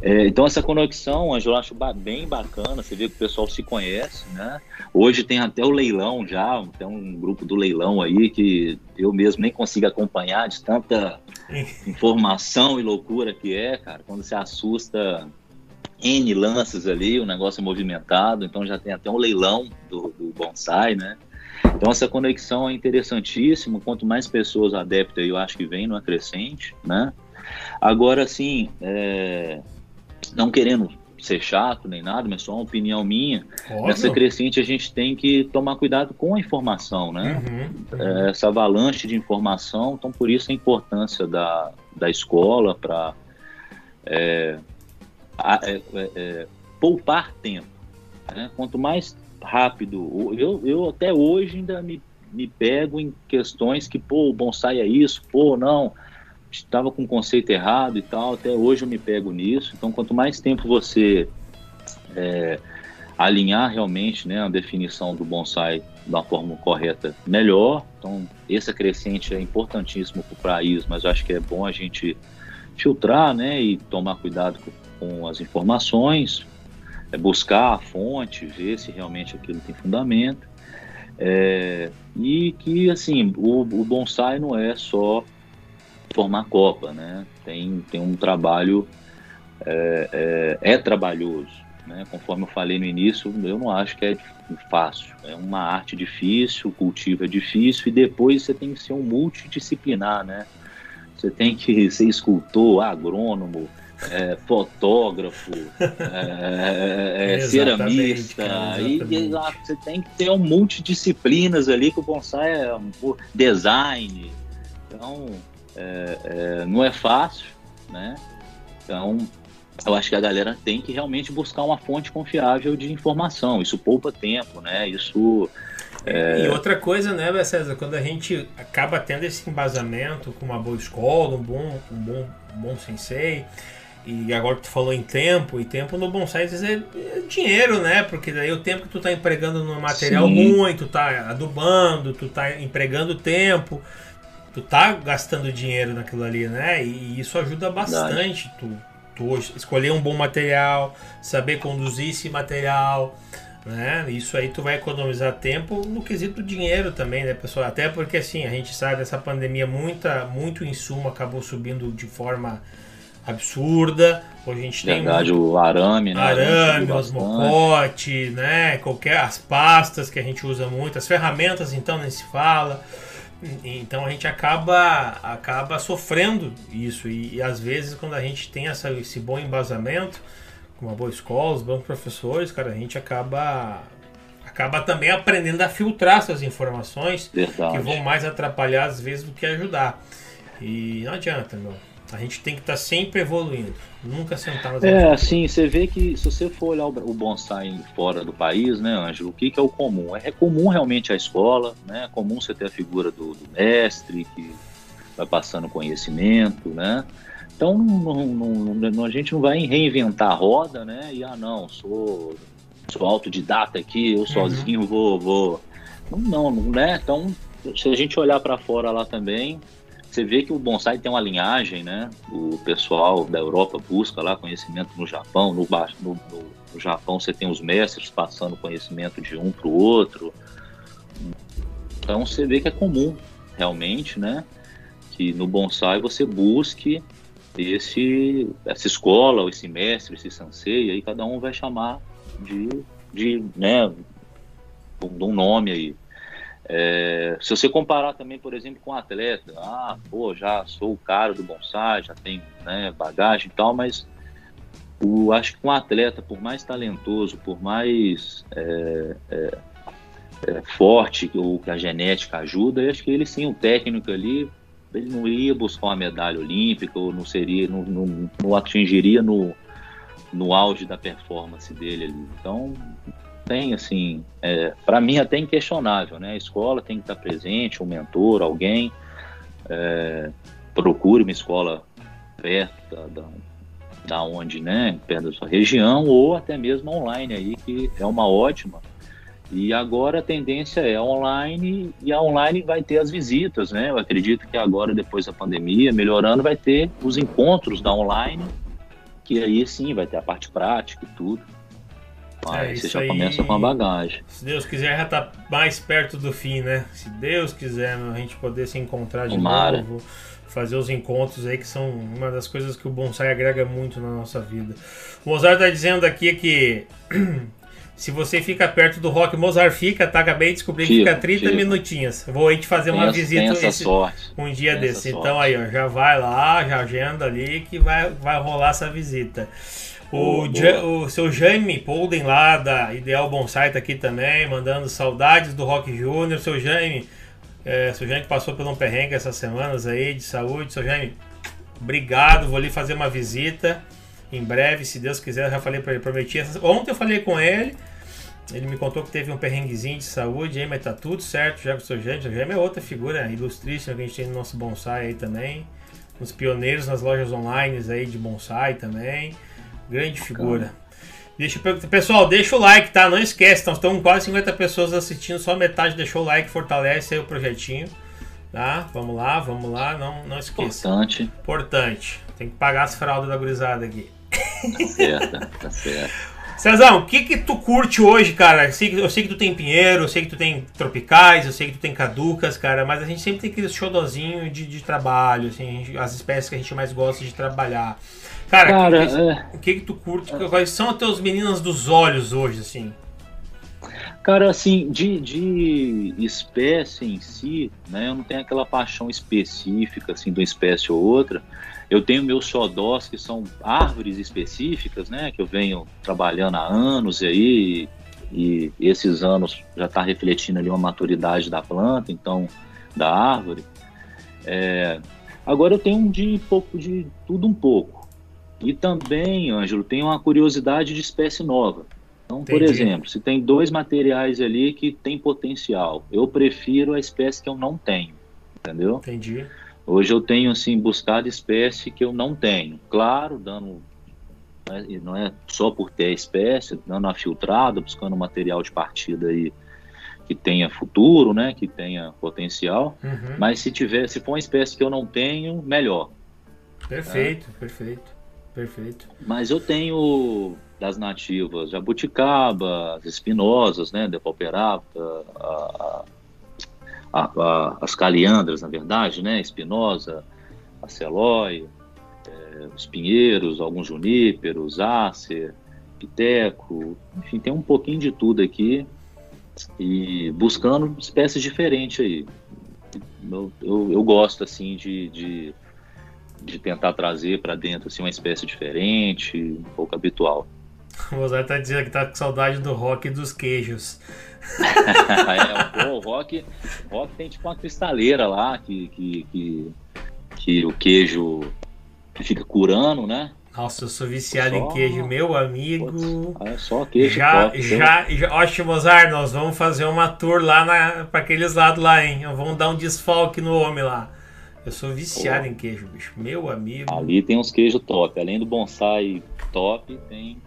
É, então essa conexão, Angelo, eu acho bem bacana, você vê que o pessoal se conhece, né? Hoje tem até o leilão já, tem um grupo do leilão aí que eu mesmo nem consigo acompanhar de tanta informação e loucura que é, cara, quando se assusta N lances ali, o negócio é movimentado, então já tem até um leilão do, do bonsai, né? Então essa conexão é interessantíssima, quanto mais pessoas adeptas eu acho que vem no acrescente, né? Agora, sim, é, não querendo ser chato nem nada, mas só uma opinião minha. Óbvio. Nessa crescente a gente tem que tomar cuidado com a informação, né? Uhum, uhum. É, essa avalanche de informação, então por isso a importância da, da escola para é, é, é, poupar tempo. Né? Quanto mais rápido, eu, eu até hoje ainda me, me pego em questões que, pô, o bonsai é isso, pô, não, estava com o conceito errado e tal, até hoje eu me pego nisso. Então, quanto mais tempo você é, alinhar realmente né, a definição do bonsai da forma correta, melhor. Então, esse crescente é importantíssimo para o país, mas eu acho que é bom a gente filtrar né, e tomar cuidado com, com as informações, é buscar a fonte, ver se realmente aquilo tem fundamento. É, e que, assim, o, o bonsai não é só formar Copa, né? Tem, tem um trabalho, é, é, é, trabalhoso, né? Conforme eu falei no início, eu não acho que é fácil. É uma arte difícil, o cultivo é difícil e depois você tem que ser um multidisciplinar, né? Você tem que ser escultor, agrônomo, é, fotógrafo, é, é, ceramista, cara, e, e você tem que ter um multidisciplinas ali que o bonsai é um design. Então, é, é, não é fácil, né? Então, eu acho que a galera tem que realmente buscar uma fonte confiável de informação. Isso poupa tempo, né? Isso. É... E outra coisa, né, César, quando a gente acaba tendo esse embasamento com uma boa escola, um bom, um bom, um bom sensei, e agora tu falou em tempo, e tempo no bonsai é, é dinheiro, né? Porque daí o tempo que tu tá empregando no material Sim. ruim, tu tá adubando, tu tá empregando tempo tu tá gastando dinheiro naquilo ali, né? E isso ajuda bastante tu, tu escolher um bom material, saber conduzir esse material, né? Isso aí tu vai economizar tempo no quesito dinheiro também, né, pessoal? Até porque assim, a gente sabe essa pandemia muita muito insumo acabou subindo de forma absurda. Hoje a gente Verdade, tem o arame, né? Arame, os mocote, né? Qualquer as pastas que a gente usa muito, as ferramentas então nem se fala. Então a gente acaba, acaba sofrendo isso. E, e, às vezes, quando a gente tem essa, esse bom embasamento, com uma boa escola, os bons professores, cara, a gente acaba acaba também aprendendo a filtrar essas informações Verdade. que vão mais atrapalhar às vezes do que ajudar. E não adianta, meu. A gente tem que estar tá sempre evoluindo, nunca sentar nas É, assim, você vê que se você for olhar o bonsai fora do país, né, Ângelo, o que, que é o comum? É, é comum realmente a escola, né? É comum você ter a figura do, do mestre que vai passando conhecimento, né? Então não, não, não, a gente não vai reinventar a roda, né? E ah não, sou, sou autodidata aqui, eu uhum. sozinho vou, vou. Não, não, né? Então, se a gente olhar para fora lá também, você vê que o bonsai tem uma linhagem, né? O pessoal da Europa busca lá conhecimento no Japão. No, no, no Japão você tem os mestres passando conhecimento de um para o outro. Então você vê que é comum, realmente, né? Que no bonsai você busque esse, essa escola, ou esse mestre, esse sensei, aí cada um vai chamar de, de né, de um nome aí. É, se você comparar também, por exemplo, com um atleta, ah, pô, já sou o cara do bonsai, já tenho né, bagagem e tal, mas o, acho que um atleta, por mais talentoso, por mais é, é, é forte ou que a genética ajuda, acho que ele sim, o técnico ali, ele não iria buscar uma medalha olímpica ou não seria, não, não, não atingiria no, no auge da performance dele ali. Então, tem assim, é, para mim até inquestionável, né? A escola tem que estar presente, um mentor, alguém. É, procure uma escola perto da, da, da onde, né? Perto da sua região, ou até mesmo online aí, que é uma ótima. E agora a tendência é online e a online vai ter as visitas, né? Eu acredito que agora, depois da pandemia, melhorando, vai ter os encontros da online, que aí sim vai ter a parte prática e tudo. Mas é, você já aí, começa com a bagagem. Se Deus quiser, já tá mais perto do fim, né? Se Deus quiser, a gente poder se encontrar de Tomara. novo, fazer os encontros aí, que são uma das coisas que o bonsai agrega muito na nossa vida. O Mozart tá dizendo aqui que se você fica perto do Rock, Mozart fica, tá? Acabei de descobrir que fica 30 fica. minutinhos. Vou aí te fazer uma visita esse, um dia desse. Então aí, ó, já vai lá, já agenda ali que vai, vai rolar essa visita. O, o seu Jaime Polden lá da Ideal Bonsai tá aqui também, mandando saudades do Rock Júnior. Seu Jaime, é, seu Jaime passou por um perrengue essas semanas aí de saúde. Seu Jaime, obrigado, vou ali fazer uma visita em breve, se Deus quiser. Eu já falei para ele, prometi. Ontem eu falei com ele, ele me contou que teve um perrenguezinho de saúde aí, mas tá tudo certo já com o seu Jaime. O seu Jaime é outra figura ilustríssima que a gente tem no nosso bonsai aí também. Os pioneiros nas lojas online aí de bonsai também. Grande figura. Deixa Pessoal, deixa o like, tá? Não esquece, estão, estão quase 50 pessoas assistindo, só metade deixou o like, fortalece aí o projetinho. Tá? Vamos lá, vamos lá, não, não esqueça. Importante. Importante. Tem que pagar as fraldas da gurizada aqui. Tá certo, tá certo. Cezão, o que que tu curte hoje, cara? Eu sei, que, eu sei que tu tem Pinheiro, eu sei que tu tem Tropicais, eu sei que tu tem Caducas, cara, mas a gente sempre tem aquele xodozinho de, de trabalho, assim, as espécies que a gente mais gosta de trabalhar. Cara, Cara que, é... o que, que tu curte? Quais são as tuas meninas dos olhos hoje, assim? Cara, assim, de, de espécie em si, né, eu não tenho aquela paixão específica, assim, de uma espécie ou outra. Eu tenho meus xodós, que são árvores específicas, né, que eu venho trabalhando há anos e aí, e esses anos já está refletindo ali uma maturidade da planta, então, da árvore. É, agora eu tenho um de pouco de tudo um pouco. E também, Ângelo, tem uma curiosidade de espécie nova. Então, Entendi. por exemplo, se tem dois materiais ali que tem potencial, eu prefiro a espécie que eu não tenho, entendeu? Entendi. Hoje eu tenho, assim, buscado espécie que eu não tenho. Claro, dando... Né, não é só por ter a espécie, dando uma filtrada, buscando um material de partida aí que tenha futuro, né, que tenha potencial. Uhum. Mas se tiver, se for uma espécie que eu não tenho, melhor. Perfeito, é. perfeito. Perfeito. Mas eu tenho das nativas jabuticaba, as espinosas, né, Depauperata, a, a, a, as caliandras, na verdade, né, espinosa, a celói, é, os pinheiros, alguns juníperos, ácer, piteco, enfim, tem um pouquinho de tudo aqui e buscando espécies diferentes aí. Eu, eu, eu gosto, assim, de, de de tentar trazer para dentro assim, uma espécie diferente, um pouco habitual. O Mozart tá dizendo que tá com saudade do rock e dos queijos. é, o rock, rock tem tipo uma cristaleira lá que, que, que, que o queijo fica curando, né? Nossa, eu sou viciado só... em queijo, meu amigo. é só queijo. Já, top, já, já, ó, Mozart, nós vamos fazer uma tour lá para aqueles lados lá, hein? Vamos dar um desfalque no homem lá. Eu sou viciado Pô. em queijo, bicho. Meu amigo. Ali tem uns queijos top. Além do bonsai top, tem,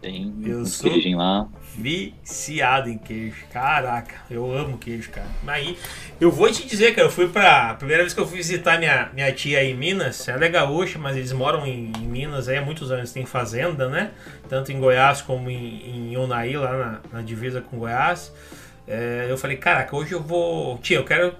tem eu uns queijinhos lá. Viciado em queijo. Caraca, eu amo queijo, cara. Aí, eu vou te dizer, cara, eu fui pra. A primeira vez que eu fui visitar minha, minha tia aí em Minas, ela é gaúcha, mas eles moram em, em Minas aí há muitos anos. Tem fazenda, né? Tanto em Goiás como em, em Unaí, lá na, na divisa com Goiás. É, eu falei, caraca, hoje eu vou. Tia, eu quero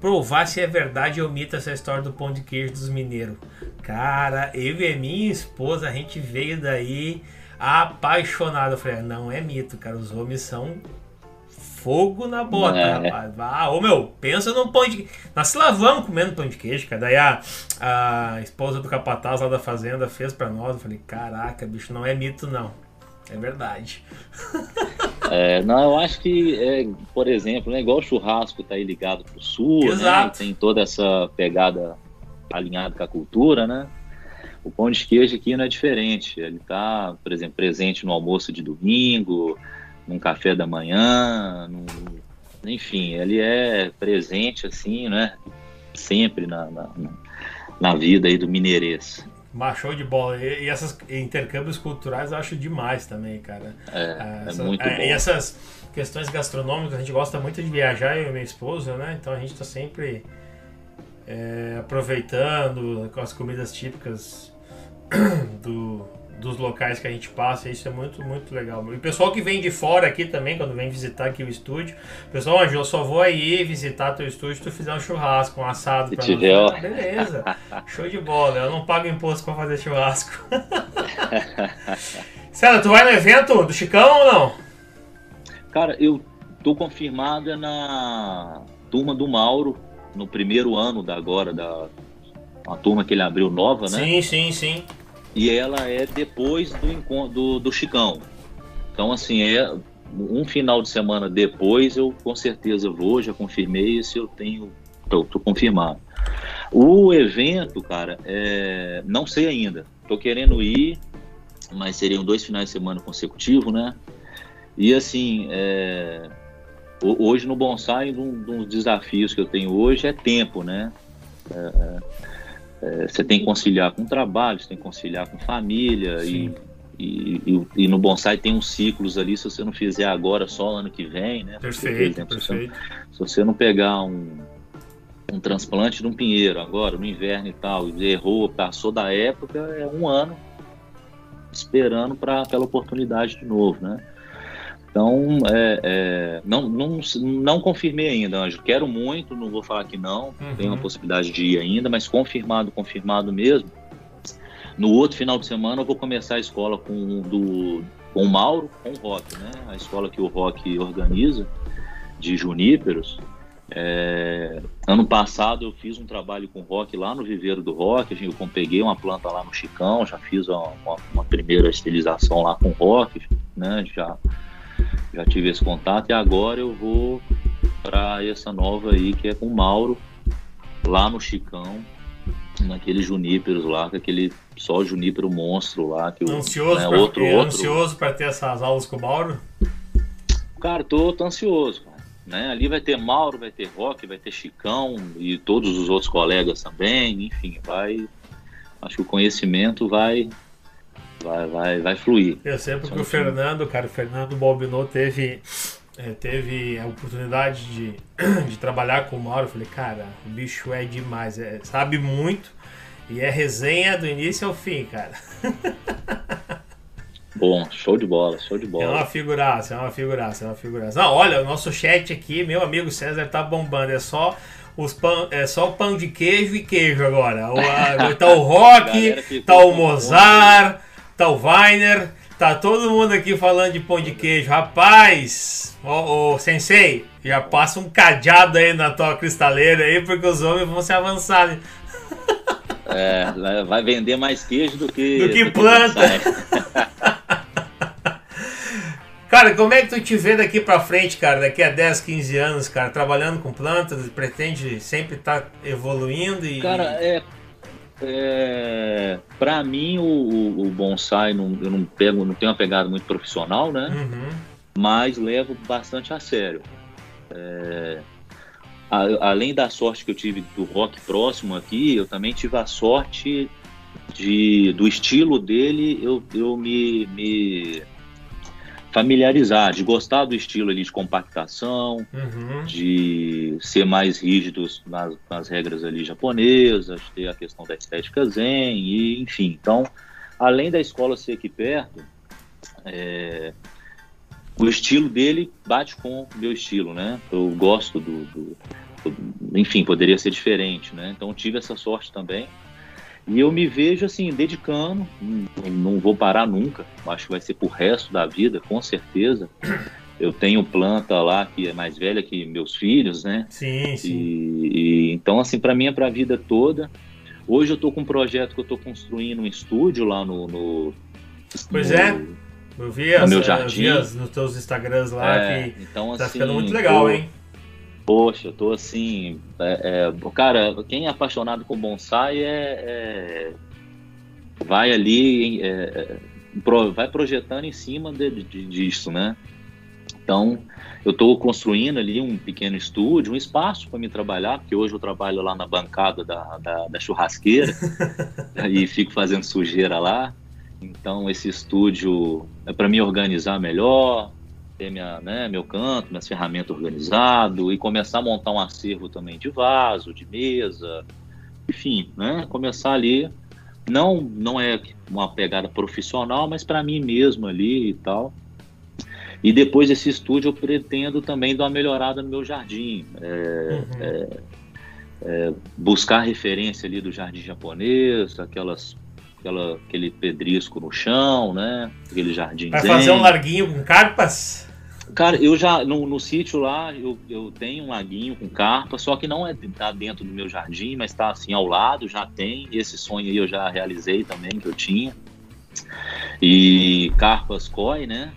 provar se é verdade ou mito essa história do pão de queijo dos mineiros. Cara, eu e minha esposa, a gente veio daí apaixonado. Eu falei, não é mito, cara, os homens são fogo na bota, é. rapaz. Ah, ô meu, pensa num pão de queijo. Nós se lavamos comendo pão de queijo, cara. Daí a, a esposa do capataz lá da fazenda fez pra nós. Eu falei, caraca, bicho, não é mito não. É verdade. É, não, eu acho que, é, por exemplo, né, igual o churrasco tá aí ligado pro sul, né, tem toda essa pegada alinhada com a cultura, né? O pão de queijo aqui não é diferente. Ele está, por exemplo, presente no almoço de domingo, num café da manhã, num, enfim, ele é presente assim, né? Sempre na, na, na vida aí do mineirês. Mas show de bola. E, e esses intercâmbios culturais eu acho demais também, cara. É, ah, Essa, é muito é, bom. E essas questões gastronômicas, a gente gosta muito de viajar, eu e minha esposa, né? Então a gente tá sempre é, aproveitando com as comidas típicas do, dos locais que a gente passa, isso é muito, muito legal. E o pessoal que vem de fora aqui também, quando vem visitar aqui o estúdio, pessoal, Anjo, eu só vou aí visitar teu estúdio se tu fizer um churrasco, um assado pra nós. Ah, beleza, show de bola, eu não pago imposto pra fazer churrasco. César, tu vai no evento do Chicão ou não? Cara, eu tô confirmada na turma do Mauro, no primeiro ano da agora, da uma turma que ele abriu nova, né? Sim, sim, sim e ela é depois do, do, do Chicão. Então, assim, é um final de semana depois eu com certeza vou, já confirmei isso, eu tenho, tô, tô confirmado. O evento, cara, é, não sei ainda. Tô querendo ir, mas seriam dois finais de semana consecutivos, né? E assim, é, hoje no bonsai, um dos desafios que eu tenho hoje é tempo, né? É, é você tem que conciliar com o trabalho, você tem que conciliar com família e, e, e, e, no bonsai tem uns ciclos ali, se você não fizer agora, só ano que vem, né? Perfeito, Porque, exemplo, perfeito. Se, você, se você não pegar um, um transplante de um pinheiro agora, no inverno e tal, e errou, passou da época, é um ano esperando para aquela oportunidade de novo, né? Então, é, é, não, não, não confirmei ainda, Anjo. Quero muito, não vou falar que não, uhum. tem uma possibilidade de ir ainda, mas confirmado, confirmado mesmo. No outro final de semana eu vou começar a escola com, do, com o Mauro, com o Rock, né? A escola que o Rock organiza, de Juníperos. É, ano passado eu fiz um trabalho com o Rock lá no viveiro do Rock, eu peguei uma planta lá no Chicão, já fiz uma, uma, uma primeira esterilização lá com o Rock, né? Já já tive esse contato e agora eu vou para essa nova aí que é com o Mauro, lá no Chicão, naquele Juníperos lá, com aquele só Junípero monstro lá. Que ansioso né, outro, é, outro... ansioso para ter essas aulas com o Mauro? Cara, tô, tô ansioso, cara. Né? Ali vai ter Mauro, vai ter Rock, vai ter Chicão e todos os outros colegas também, enfim, vai. Acho que o conhecimento vai vai, vai, vai fluir. Eu sei porque o Fernando, cara, o Fernando Balbinot teve, é, teve a oportunidade de, de trabalhar com o Mauro. Eu falei, cara, o bicho é demais, é, sabe muito e é resenha do início ao fim, cara. Bom, show de bola, show de bola. É uma figuraça, é uma figuraça, é uma figuraça. Não, olha, o nosso chat aqui, meu amigo César tá bombando, é só os pão, é só o pão de queijo e queijo agora. O, a, tá o rock, tá o Mozart, tá o Weiner, tá todo mundo aqui falando de pão de queijo. Rapaz, ô, ô Sensei, já passa um cadeado aí na tua cristaleira aí, porque os homens vão se avançar. Né? É, vai vender mais queijo do que. Do que planta. Cara, como é que tu te vê daqui pra frente, cara? Daqui a 10, 15 anos, cara, trabalhando com plantas, pretende sempre estar tá evoluindo e. Cara, é é, para mim, o, o bonsai, não, eu não pego, não tenho uma pegada muito profissional, né? Uhum. Mas levo bastante a sério. É, a, além da sorte que eu tive do rock próximo aqui, eu também tive a sorte de, do estilo dele, eu, eu me, me familiarizar, de gostar do estilo ali de compactação, uhum. de ser mais rígidos nas, nas, regras ali japonesas, ter a questão da estética zen, e, enfim. Então, além da escola ser aqui perto, é, o estilo dele bate com o meu estilo, né? Eu gosto do, do, do enfim, poderia ser diferente, né? Então tive essa sorte também. E eu me vejo assim, dedicando, não vou parar nunca, acho que vai ser pro resto da vida, com certeza. Eu tenho planta lá que é mais velha que meus filhos, né? Sim, sim. E, e então, assim, para mim é pra vida toda. Hoje eu tô com um projeto que eu tô construindo um estúdio lá no. no pois no, é. Eu vi, as, meu jardim. Eu vi as, nos teus Instagrams lá é, que então, tá assim, ficando muito legal, tô, hein? Poxa, eu tô assim. É, é, cara, quem é apaixonado com bonsai é, é, vai ali, é, pro, vai projetando em cima de, de, disso, né? Então, eu estou construindo ali um pequeno estúdio, um espaço para me trabalhar, porque hoje eu trabalho lá na bancada da, da, da churrasqueira e fico fazendo sujeira lá. Então, esse estúdio é para me organizar melhor, ter minha, né, meu canto, minhas ferramentas organizado e começar a montar um acervo também de vaso, de mesa, enfim, né, começar ali. Não, não é uma pegada profissional, mas para mim mesmo ali e tal. E depois desse estúdio eu pretendo também dar uma melhorada no meu jardim. É, uhum. é, é, buscar referência ali do jardim japonês, aquelas, aquela, aquele pedrisco no chão, né? Aquele jardim. Vai fazer um larguinho com carpas? Cara, eu já, no, no sítio lá, eu, eu tenho um laguinho com carpa, só que não é tá dentro do meu jardim, mas está assim ao lado, já tem. Esse sonho aí eu já realizei também, que eu tinha. E carpas koi, né?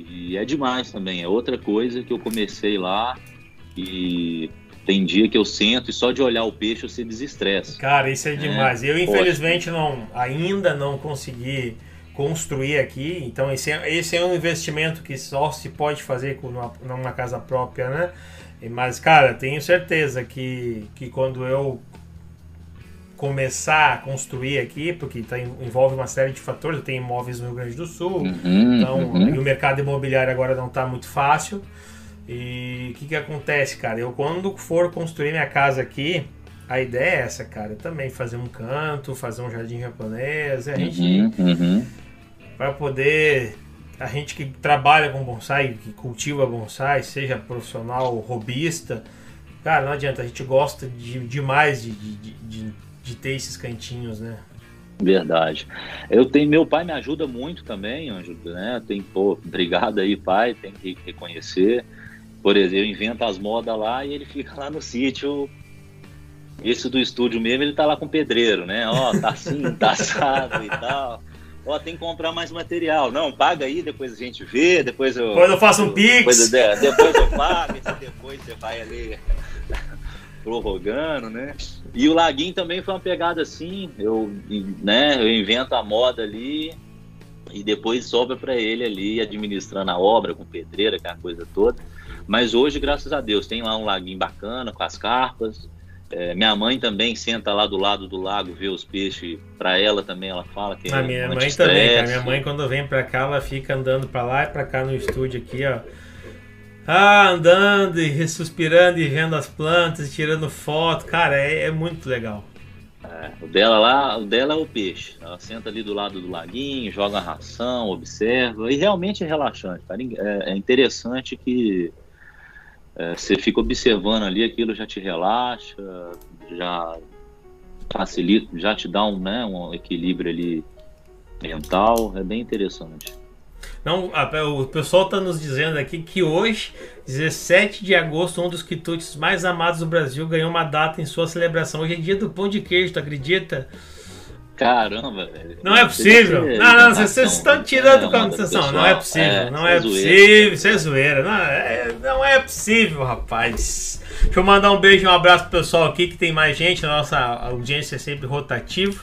E é demais também, é outra coisa que eu comecei lá e tem dia que eu sento e só de olhar o peixe você desestressa. Cara, isso é demais. É, eu infelizmente não, ainda não consegui construir aqui, então esse é, esse é um investimento que só se pode fazer com uma, numa casa própria, né? Mas, cara, tenho certeza que, que quando eu começar a construir aqui, porque tá, envolve uma série de fatores. Eu tenho imóveis no Rio Grande do Sul, uhum, então uhum. o mercado imobiliário agora não está muito fácil. E o que, que acontece, cara? Eu quando for construir minha casa aqui, a ideia é essa, cara. Também fazer um canto, fazer um jardim japonês, a gente uhum, uhum. Para poder a gente que trabalha com bonsai, que cultiva bonsai, seja profissional, robista, cara, não adianta. A gente gosta de, demais de, de, de de ter esses cantinhos, né? Verdade. Eu tenho, meu pai me ajuda muito também, Anjo, né? Tem, pô, obrigado aí, pai, tem que reconhecer. Por exemplo, eu invento as modas lá e ele fica lá no sítio. Esse do estúdio mesmo, ele tá lá com pedreiro, né? Ó, tá assim, tá assado e tal. Ó, tem que comprar mais material. Não, paga aí, depois a gente vê, depois eu. Depois eu faço um pix. Depois, eu, depois eu pago, depois você vai ali prorrogando, né? E o Laguinho também foi uma pegada assim, eu, né, eu invento a moda ali e depois sobra para ele ali administrando a obra com pedreira, aquela coisa toda. Mas hoje, graças a Deus, tem lá um laguinho bacana com as carpas. É, minha mãe também senta lá do lado do lago ver os peixes. Para ela também ela fala que a é minha mãe também. A minha mãe quando vem para cá ela fica andando para lá e para cá no estúdio aqui, ó ah, andando e suspirando e vendo as plantas, tirando foto, cara, é, é muito legal. É, o dela lá, o dela é o peixe. Ela senta ali do lado do laguinho, joga a ração, observa e realmente é relaxante, cara. É, é interessante que é, você fica observando ali, aquilo já te relaxa, já facilita, já te dá um, né, um equilíbrio ali mental, é bem interessante. Não, a, o pessoal está nos dizendo aqui que hoje, 17 de agosto, um dos quitutes mais amados do Brasil ganhou uma data em sua celebração. Hoje é dia do pão de queijo, tu acredita? Caramba, velho. Não é possível. Não, não, vocês estão tirando com a atenção. Não é possível. É, não é, é possível. Isso é zoeira. Não é, não é possível, rapaz. Deixa eu mandar um beijo e um abraço pro pessoal aqui que tem mais gente. A nossa audiência é sempre rotativa.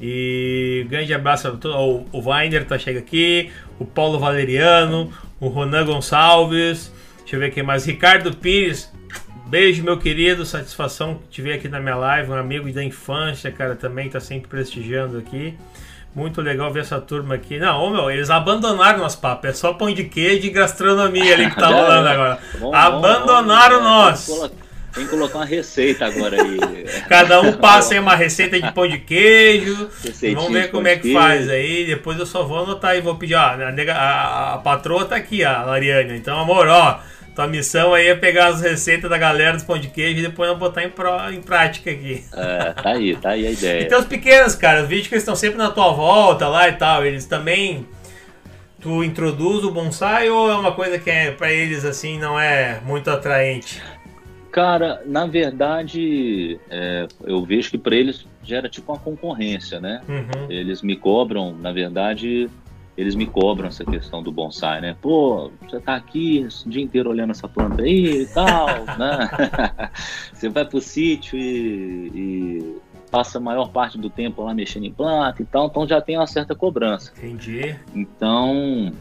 E grande abraço a todos. O Weiner tá chega aqui, o Paulo Valeriano, o Ronan Gonçalves. Deixa eu ver quem mais. Ricardo Pires. Beijo, meu querido. Satisfação te ver aqui na minha live. Um amigo da infância, cara, também tá sempre prestigiando aqui. Muito legal ver essa turma aqui. Não, ô, meu, eles abandonaram nosso papo. É só pão de queijo e gastronomia ali que tá rolando agora. Bom, abandonaram bom, bom, nós. Tem que colocar uma receita agora aí. Cada um passa aí uma receita de pão de queijo. Vamos ver como é que faz aí. Depois eu só vou anotar e vou pedir. Ó, a, a, a patroa tá aqui, a Lariane. Então, amor, ó. Tua missão aí é pegar as receitas da galera dos pão de queijo e depois botar em, pro, em prática aqui. É, tá aí, tá aí a ideia. E tem os pequenos, cara, os vídeos que estão sempre na tua volta lá e tal, eles também. Tu introduz o bonsai ou é uma coisa que é, para eles assim não é muito atraente? Cara, na verdade, é, eu vejo que para eles gera tipo uma concorrência, né? Uhum. Eles me cobram, na verdade, eles me cobram essa questão do bonsai, né? Pô, você tá aqui o dia inteiro olhando essa planta aí e tal, né? você vai pro sítio e, e, passa a maior parte do tempo lá mexendo em planta e tal, então já tem uma certa cobrança. Entendi. Então,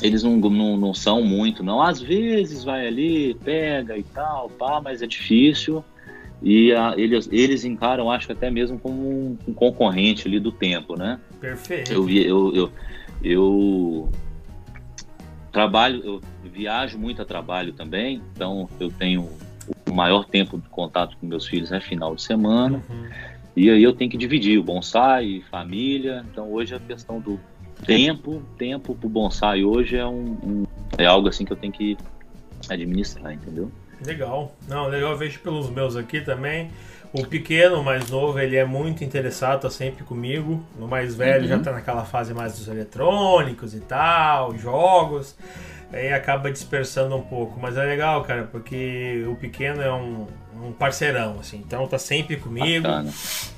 eles não, não, não são muito, não. Às vezes vai ali, pega e tal, pá, mas é difícil. E a, eles, eles encaram, acho que até mesmo como um, um concorrente ali do tempo, né? Perfeito. Eu, eu, eu, eu trabalho, eu viajo muito a trabalho também, então eu tenho o maior tempo de contato com meus filhos é final de semana. Uhum. E aí eu tenho que dividir o bonsai, família. Então hoje a questão do tempo, tempo pro bonsai hoje é um, um, é algo assim que eu tenho que administrar, entendeu? Legal. Não, legal, eu vejo pelos meus aqui também. O pequeno, o mais novo, ele é muito interessado, tá sempre comigo. O mais velho uhum. já tá naquela fase mais dos eletrônicos e tal, jogos. Aí acaba dispersando um pouco. Mas é legal, cara, porque o pequeno é um, um parceirão, assim. Então tá sempre comigo. Bacana.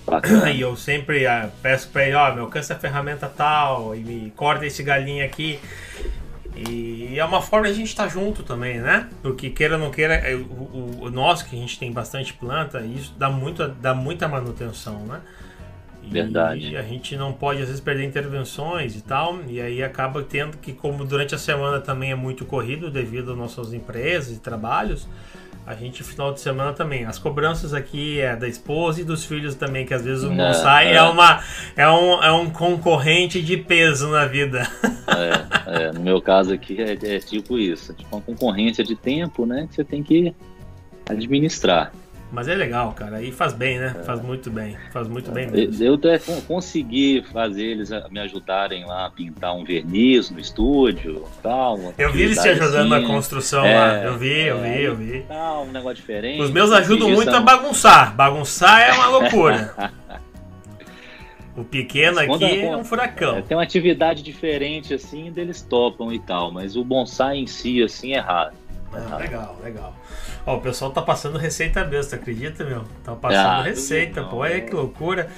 Bacana. E eu sempre ah, peço pra ele, ó, oh, me alcança a ferramenta tal, e me corta esse galinho aqui. E é uma forma de a gente estar tá junto também, né? Porque queira ou não queira, é, o, o, o nosso que a gente tem bastante planta, isso dá, muito, dá muita manutenção, né? Verdade. E a gente não pode, às vezes, perder intervenções e tal. E aí acaba tendo que, como durante a semana também é muito corrido devido às nossas empresas e trabalhos, a gente, final de semana também. As cobranças aqui é da esposa e dos filhos também, que às vezes o bonsai é, é, uma, é, um, é um concorrente de peso na vida. É, é no meu caso aqui é, é tipo isso. Tipo uma concorrência de tempo, né? Que você tem que administrar. Mas é legal, cara. E faz bem, né? Faz muito bem. Faz muito bem mesmo. Eu até consegui fazer eles me ajudarem lá a pintar um verniz no estúdio tal. Eu vi eles te ajudando assim. na construção é, lá. Eu vi, eu vi, eu vi. Tal, um negócio diferente. Os meus ajudam muito a bagunçar. Bagunçar é uma loucura. O pequeno aqui é um furacão. É, tem uma atividade diferente assim, deles topam e tal, mas o bonsai em si assim é raro. Legal, legal. Ó, o pessoal tá passando receita mesmo, tu acredita, meu? Tá passando ah, receita, pô, olha que loucura.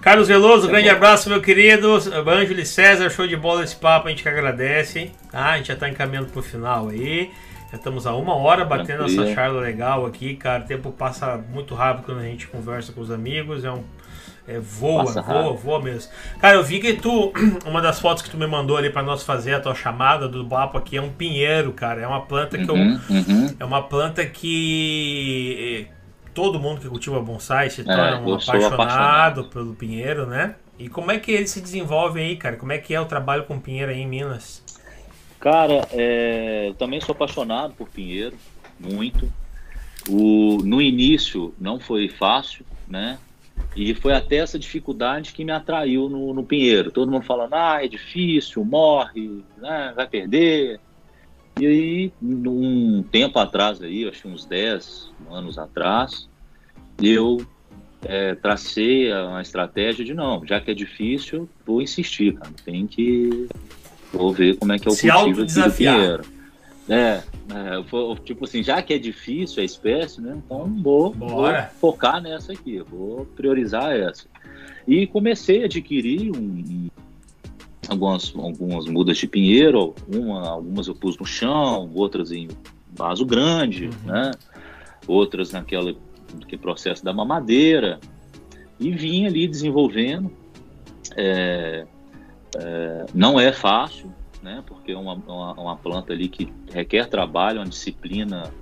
Carlos Veloso, é grande bom. abraço, meu querido. Ângelo e César, show de bola esse papo, a gente que agradece. Tá? A gente já tá encaminhando pro final aí. Já estamos a uma hora batendo Tranquilo. essa charla legal aqui, cara. O tempo passa muito rápido quando a gente conversa com os amigos. É um é, voa, Nossa, voa, raro. voa mesmo. Cara, eu vi que tu, uma das fotos que tu me mandou ali para nós fazer a tua chamada do papo aqui é um pinheiro, cara. É uma planta que uhum, eu, uhum. é uma planta que eh, todo mundo que cultiva bonsai se é, torna é, um apaixonado, apaixonado, pelo pinheiro, né? E como é que ele se desenvolve aí, cara? Como é que é o trabalho com pinheiro aí em Minas? Cara, é, eu também sou apaixonado por pinheiro, muito. O, no início não foi fácil, né? E foi até essa dificuldade que me atraiu no, no Pinheiro. Todo mundo falando, ah, é difícil, morre, né, vai perder. E aí, um tempo atrás, aí, acho que uns 10 anos atrás, eu é, tracei a estratégia de não, já que é difícil, vou insistir, cara. Tem que. Vou ver como é que é o Se cultivo do Pinheiro. É, é, tipo assim, já que é difícil a espécie, né? Então vou, vou, focar nessa aqui, vou priorizar essa. E comecei a adquirir um, um, algumas, algumas mudas de pinheiro, uma, algumas eu pus no chão, outras em vaso grande, uhum. né? Outras naquela que processo da mamadeira. E vim ali desenvolvendo. É, é, não é fácil, né? Porque é uma, uma, uma planta ali que requer trabalho, uma disciplina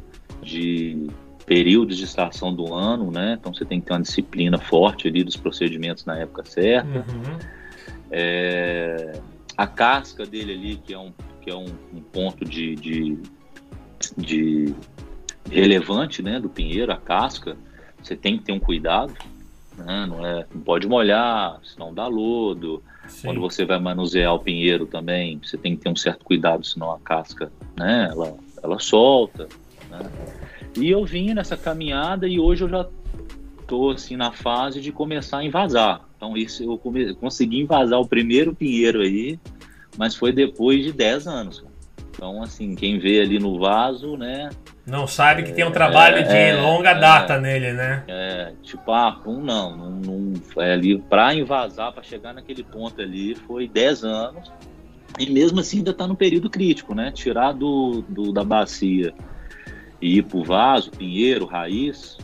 de períodos de estação do ano, né? Então você tem que ter uma disciplina forte ali dos procedimentos na época certa. Uhum. É, a casca dele ali, que é um, que é um, um ponto de, de, de, relevante, né? Do pinheiro, a casca, você tem que ter um cuidado, né? Não, é, não pode molhar, senão dá lodo. Sim. Quando você vai manusear o pinheiro também, você tem que ter um certo cuidado, senão a casca, né, ela, ela solta. Né? E eu vim nessa caminhada e hoje eu já estou assim na fase de começar a invasar. Então isso eu come... consegui invasar o primeiro pinheiro aí, mas foi depois de 10 anos. Então assim, quem vê ali no vaso, né, não sabe que tem um trabalho é, de é, longa é, data nele, né? É, tipo, ah, um não, não, não é ali para invasar, para chegar naquele ponto ali, foi 10 anos. E mesmo assim ainda está no período crítico, né? Tirar do, do, da bacia e ir pro vaso, pinheiro, raiz,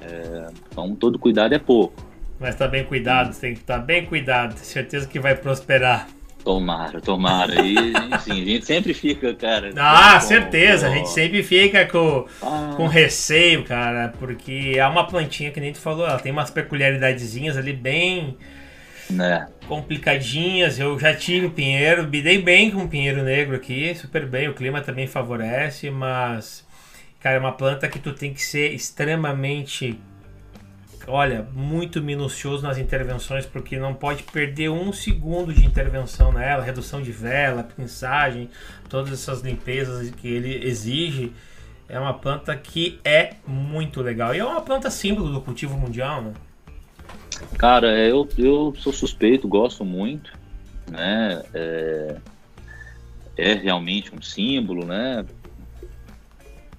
é, então todo cuidado é pouco. Mas tá bem cuidado, tem que estar tá bem cuidado. Certeza que vai prosperar. Tomara, tomara. E sim, a gente sempre fica, cara. Ah, com, certeza. Com... A gente sempre fica com, ah. com receio, cara. Porque é uma plantinha que nem tu falou, ela tem umas peculiaridadezinhas ali bem né? complicadinhas. Eu já tive pinheiro, me dei bem com pinheiro negro aqui, super bem. O clima também favorece, mas, cara, é uma planta que tu tem que ser extremamente olha, muito minucioso nas intervenções, porque não pode perder um segundo de intervenção nela, redução de vela, pinçagem, todas essas limpezas que ele exige. É uma planta que é muito legal. E é uma planta símbolo do cultivo mundial, né? Cara, é, eu, eu sou suspeito, gosto muito, né? É, é realmente um símbolo, né?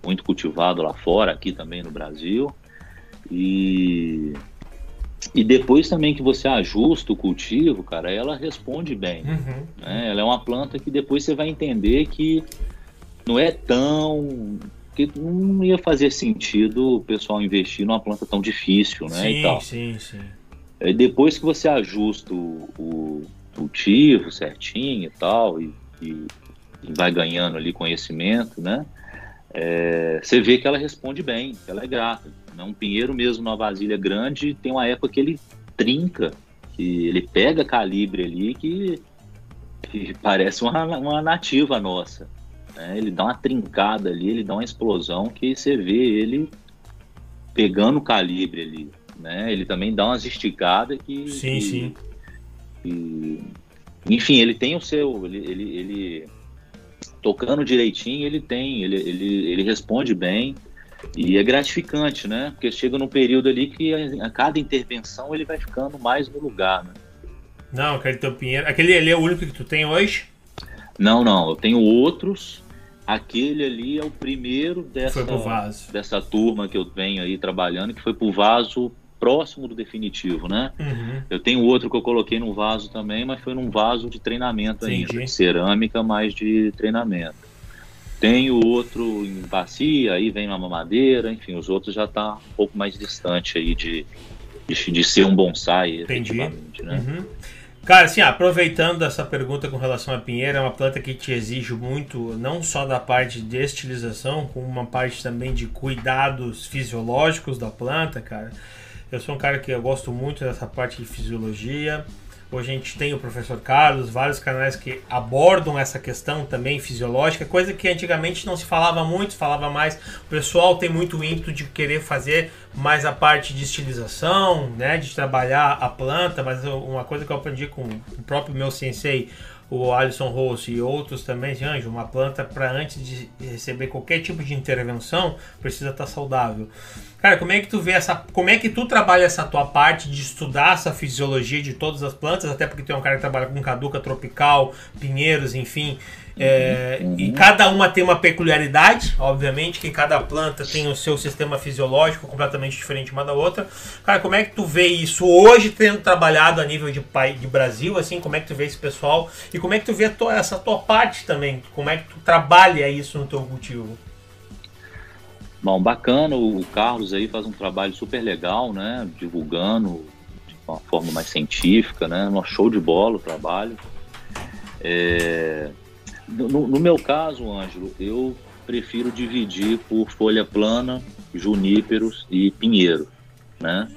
Muito cultivado lá fora, aqui também no Brasil. E, e depois também que você ajusta o cultivo, cara, ela responde bem. Uhum. Né? Ela é uma planta que depois você vai entender que não é tão. que não ia fazer sentido o pessoal investir numa planta tão difícil, né? Sim, e tal. sim, sim. E depois que você ajusta o, o cultivo certinho e tal, e, e, e vai ganhando ali conhecimento, né? É, você vê que ela responde bem, que ela é grata. Né? Um pinheiro mesmo numa vasilha grande tem uma época que ele trinca, que ele pega calibre ali que, que parece uma, uma nativa nossa. Né? Ele dá uma trincada ali, ele dá uma explosão que você vê ele pegando calibre ali. Né? Ele também dá umas esticadas que. Sim, que, sim. Que, enfim, ele tem o seu. Ele, ele, ele, tocando direitinho, ele tem, ele, ele, ele responde bem. E é gratificante, né? Porque chega num período ali que a, a cada intervenção ele vai ficando mais no lugar, né? Não, aquele teu Pinheiro. Aquele ali é o único que tu tem hoje? Não, não. Eu tenho outros. Aquele ali é o primeiro dessa, dessa turma que eu venho aí trabalhando, que foi pro vaso próximo do definitivo, né? Uhum. Eu tenho outro que eu coloquei no vaso também, mas foi num vaso de treinamento Entendi. ainda. Cerâmica, mas de treinamento. Tem o outro em bacia, aí vem uma mamadeira, enfim, os outros já tá um pouco mais distante aí de, de, de ser um bonsai, Entendi. Né? Uhum. Cara, assim, aproveitando essa pergunta com relação à pinheira, é uma planta que te exige muito, não só da parte de estilização, como uma parte também de cuidados fisiológicos da planta, cara. Eu sou um cara que eu gosto muito dessa parte de fisiologia. Hoje a gente tem o professor Carlos, vários canais que abordam essa questão também fisiológica, coisa que antigamente não se falava muito, falava mais. O pessoal tem muito ímpeto de querer fazer mais a parte de estilização, né, de trabalhar a planta, mas uma coisa que eu aprendi com o próprio meu sensei, o Alisson Rose e outros também, Anjo, uma planta para antes de receber qualquer tipo de intervenção precisa estar tá saudável. Cara, como é que tu vê essa. Como é que tu trabalha essa tua parte de estudar essa fisiologia de todas as plantas, até porque tu é um cara que trabalha com caduca tropical, pinheiros, enfim. É, uhum. E cada uma tem uma peculiaridade, obviamente, que cada planta tem o seu sistema fisiológico completamente diferente uma da outra. Cara, como é que tu vê isso hoje, tendo trabalhado a nível de, de Brasil, assim, como é que tu vê esse pessoal? E como é que tu vê essa tua parte também? Como é que tu trabalha isso no teu cultivo? Bom, bacana, o Carlos aí faz um trabalho super legal, né? Divulgando de uma forma mais científica, né? Um show de bola o trabalho. É... No, no, meu caso, Ângelo, eu prefiro dividir por folha plana, juníperos e pinheiro, né?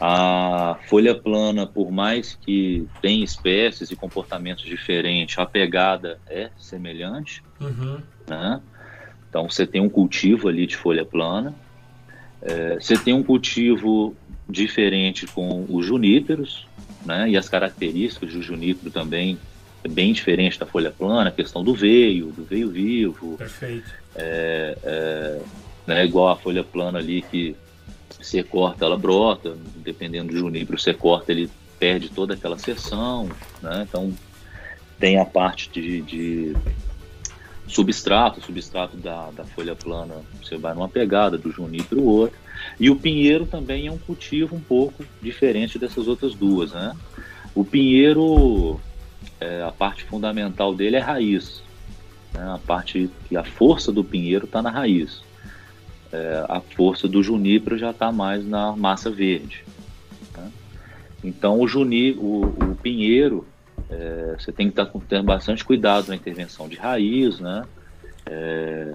A folha plana, por mais que tenha espécies e comportamentos diferentes, a pegada é semelhante, uhum. né? Então você tem um cultivo ali de folha plana, é, você tem um cultivo diferente com os juníperos, né? E as características do junípero também é bem diferente da folha plana, a questão do veio, do veio vivo. Perfeito. É, é, né, igual a folha plana ali que você corta, ela brota, dependendo do junípero, você corta, ele perde toda aquela seção, né? Então tem a parte de, de substrato, substrato da, da folha plana, você vai numa pegada do junípero outro. E o pinheiro também é um cultivo um pouco diferente dessas outras duas, né? O pinheiro, é, a parte fundamental dele é raiz. Né? A parte que a força do pinheiro está na raiz. É, a força do junípero já está mais na massa verde. Né? Então o Juni, o, o Pinheiro, é, você tem que estar tendo bastante cuidado na intervenção de raiz, né? É,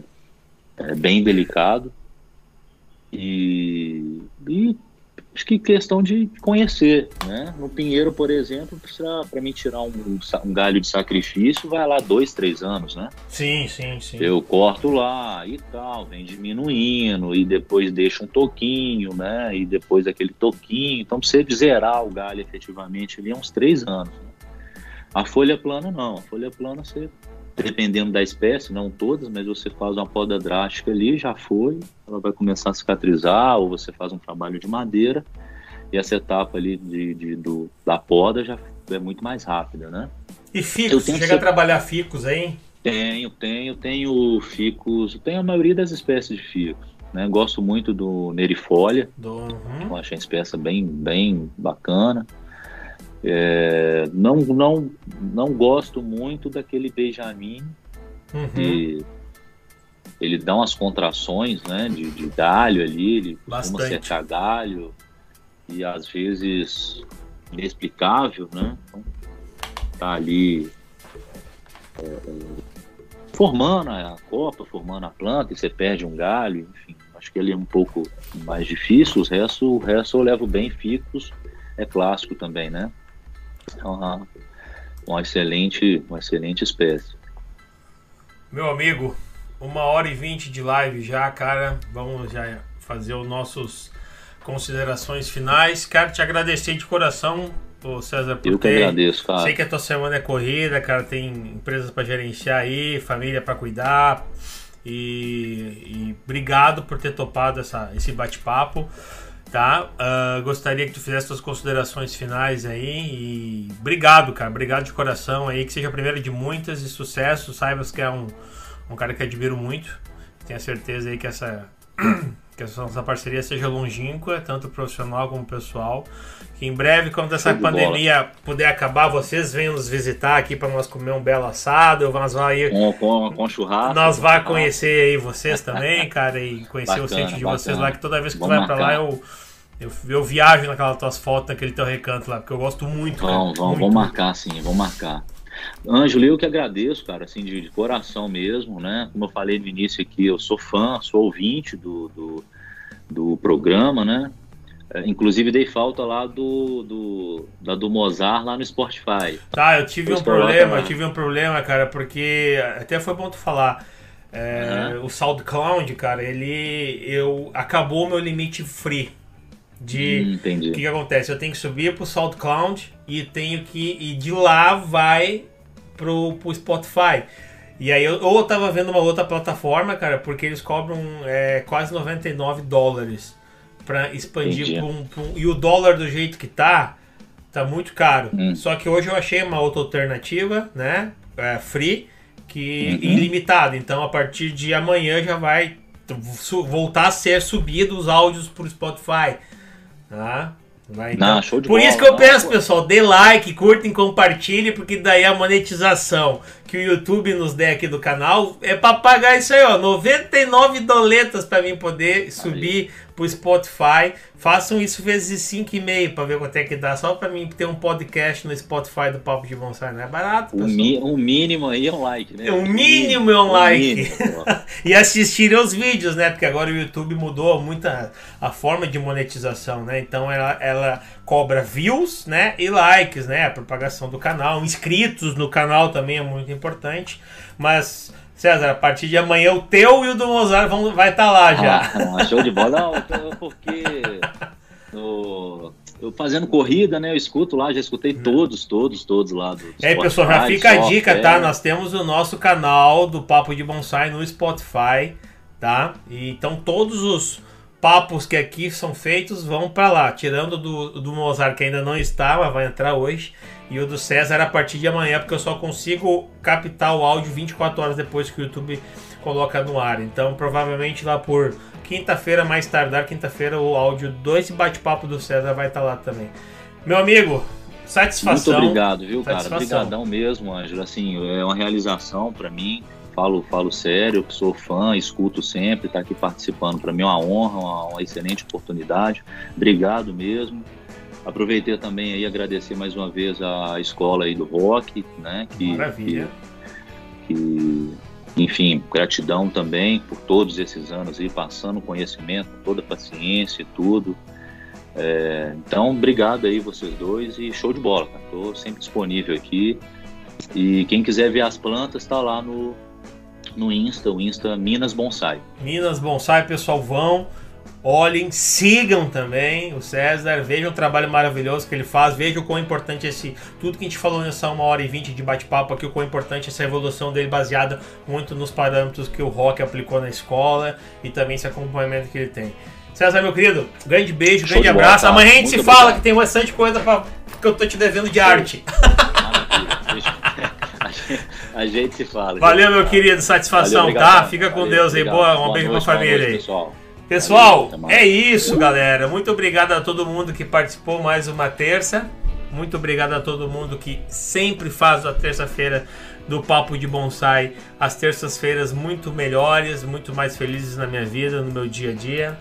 é bem delicado. E, e acho que questão de conhecer, né? No Pinheiro, por exemplo, para mim tirar um, um, galho de sacrifício, vai lá dois, três anos, né? Sim, sim, sim. Eu corto lá e tal, vem diminuindo e depois deixa um toquinho, né? E depois aquele toquinho. Então, para você zerar o galho efetivamente ali, é uns três anos. Né? A folha plana não, a folha plana você dependendo da espécie, não todas, mas você faz uma poda drástica ali, já foi, ela vai começar a cicatrizar, ou você faz um trabalho de madeira, e essa etapa ali de, de do, da poda já é muito mais rápida, né? E ficos, chega ser... a trabalhar ficos aí? Tenho, tenho, tenho ficos, tenho a maioria das espécies de ficos, né? Gosto muito do nerifolia, do... Uhum. eu acho a espécie bem, bem bacana. É, não, não, não gosto muito daquele Benjamin, uhum. que ele dá umas contrações né, de, de galho ali, ele costuma Bastante. secar galho, e às vezes inexplicável, né? Então, tá ali é, formando a copa, formando a planta, e você perde um galho, enfim, acho que ele é um pouco mais difícil, os restos, o resto eu levo bem ficos, é clássico também, né? É uma, uma, excelente, uma excelente espécie. Meu amigo, uma hora e vinte de live já, cara. Vamos já fazer os nossos considerações finais. Quero te agradecer de coração, César, por Eu ter... que agradeço, cara. Sei que a tua semana é corrida, cara. Tem empresas para gerenciar aí, família para cuidar. E, e, obrigado por ter topado essa, esse bate-papo tá? Uh, gostaria que tu fizesse suas considerações finais aí e obrigado, cara, obrigado de coração aí, que seja a primeira de muitas e sucesso, saibas que é um, um cara que admiro muito, tenho certeza aí que essa que essa parceria seja longínqua, tanto profissional como pessoal. Que em breve, quando essa pandemia puder acabar, vocês venham nos visitar aqui para nós comer um belo assado. Nós vai com, com, com churrasco. Nós vamos conhecer aí vocês também, cara, e conhecer bacana, o centro de bacana. vocês lá, que toda vez que Vamos tu vai para lá eu eu, eu viajo naquelas tuas fotos, naquele teu recanto lá, porque eu gosto muito. Vamos, vamos, vamos marcar sim, vamos marcar. Ângelo, eu que agradeço, cara, assim, de, de, coração mesmo, né? Como eu falei no início aqui, eu sou fã, sou ouvinte do, do, do programa, né? É, inclusive dei falta lá do, do, da do Mozart lá no Spotify. Tá, eu tive um problema, eu tive um problema, cara, porque até foi bom tu falar. É, uhum. O SoundCloud, cara, ele eu acabou meu limite free de hum, o que, que, acontece? Eu tenho que subir pro SoundCloud e tenho que e de lá vai pro, pro Spotify. E aí eu, ou eu tava vendo uma outra plataforma, cara, porque eles cobram é, quase 99 dólares para expandir pra um, pra um, e o dólar do jeito que tá tá muito caro. Hum. Só que hoje eu achei uma outra alternativa, né? É, free, que uhum. ilimitada. Então a partir de amanhã já vai voltar a ser subido os áudios pro Spotify. Ah, vai então. Não, show de Por bola, isso que eu peço, pessoal, dê like, curtem, compartilhem, porque daí a monetização que o YouTube nos der aqui do canal é para pagar isso aí, ó, 99 doletas para mim poder subir pro Spotify. Façam isso vezes 5,5 para ver quanto é que dá. Só para mim ter um podcast no Spotify do Papo de Bonsai. Não é barato, pessoal. Um, mínimo aí é um like, né? O mínimo é um like. Mínimo, e assistirem os vídeos, né? Porque agora o YouTube mudou muito a, a forma de monetização, né? Então ela, ela cobra views, né? E likes, né? A propagação do canal. Inscritos no canal também é muito importante. Mas César, a partir de amanhã o teu e o do Mozart vão, vai estar tá lá já. Ah, show de bola. Não, porque no, eu fazendo corrida, né? Eu escuto lá, já escutei hum. todos, todos, todos lá. Do, do aí, pessoal, já fica a dica, tá? Nós temos o nosso canal do Papo de Bonsai no Spotify, tá? E, então todos os papos que aqui são feitos vão para lá, tirando do, do Mozart que ainda não está, mas vai entrar hoje. E o do César a partir de amanhã, porque eu só consigo captar o áudio 24 horas depois que o YouTube coloca no ar. Então, provavelmente lá por quinta-feira, mais tardar, quinta-feira, o áudio do esse bate-papo do César vai estar tá lá também. Meu amigo, satisfação. Muito obrigado, viu, cara? Obrigadão mesmo, Ângelo. Assim, é uma realização para mim. Falo, falo sério, sou fã, escuto sempre, estar tá aqui participando para mim é uma honra, uma, uma excelente oportunidade. Obrigado mesmo. Aproveitei também aí agradecer mais uma vez a escola aí do rock, né? Que, Maravilha. Que, que, enfim, gratidão também por todos esses anos aí, passando conhecimento, toda paciência e tudo. É, então, obrigado aí vocês dois e show de bola. Tô sempre disponível aqui. E quem quiser ver as plantas, tá lá no, no Insta, o Insta Minas Bonsai. Minas Bonsai, pessoal, vão. Olhem, sigam também o César, vejam o trabalho maravilhoso que ele faz, vejam o quão importante esse. Tudo que a gente falou nessa uma hora e vinte de bate-papo aqui, o quão importante essa evolução dele, baseada muito nos parâmetros que o Rock aplicou na escola e também esse acompanhamento que ele tem. César, meu querido, grande beijo, Show grande abraço. Bola, Amanhã a gente se obrigado. fala que tem bastante coisa pra, que eu tô te devendo de arte. A gente se fala. Valeu, meu querido, satisfação, Valeu, tá? Fica com Valeu, Deus aí, boa, um beijo pra família aí. Pessoal. Pessoal, é isso, galera. Muito obrigado a todo mundo que participou mais uma terça. Muito obrigado a todo mundo que sempre faz a terça-feira do Papo de Bonsai as terças-feiras muito melhores, muito mais felizes na minha vida, no meu dia a dia.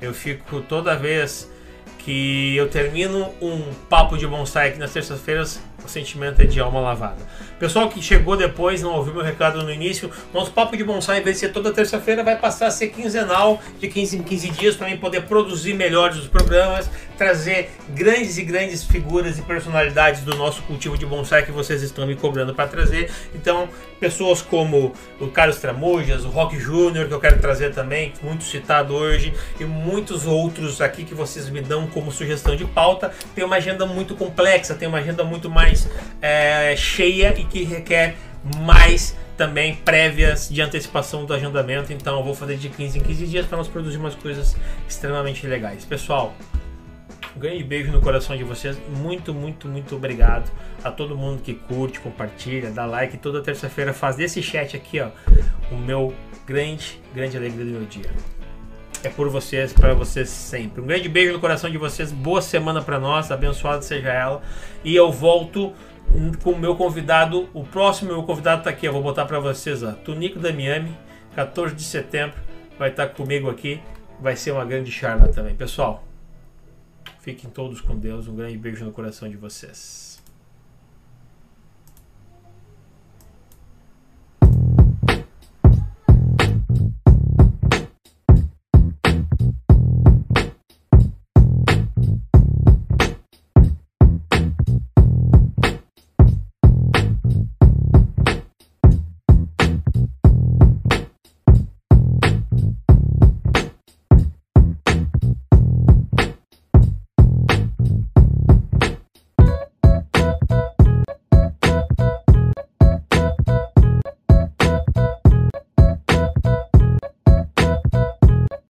Eu fico toda vez que eu termino um Papo de Bonsai aqui nas terças-feiras, o sentimento é de alma lavada. Pessoal que chegou depois, não ouviu meu recado no início, nosso papo de bonsai, em vez de ser toda terça-feira, vai passar a ser quinzenal, de 15 em 15 dias, para mim poder produzir melhores os programas, trazer grandes e grandes figuras e personalidades do nosso cultivo de bonsai que vocês estão me cobrando para trazer. Então, pessoas como o Carlos Tramujas, o Rock Júnior, que eu quero trazer também, muito citado hoje, e muitos outros aqui que vocês me dão como sugestão de pauta. Tem uma agenda muito complexa, tem uma agenda muito mais é, cheia e que requer mais também prévias de antecipação do agendamento. Então eu vou fazer de 15 em 15 dias para nós produzir umas coisas extremamente legais. Pessoal, um grande beijo no coração de vocês. Muito, muito, muito obrigado a todo mundo que curte, compartilha, dá like. Toda terça-feira faz desse chat aqui, ó, o meu grande, grande alegria do meu dia. É por vocês, para vocês sempre. Um grande beijo no coração de vocês. Boa semana para nós, abençoada seja ela. E eu volto com o meu convidado. O próximo meu convidado está aqui, eu vou botar para vocês, ó. Tunico da Miami, 14 de setembro, vai estar tá comigo aqui. Vai ser uma grande charla também. Pessoal, fiquem todos com Deus. Um grande beijo no coração de vocês.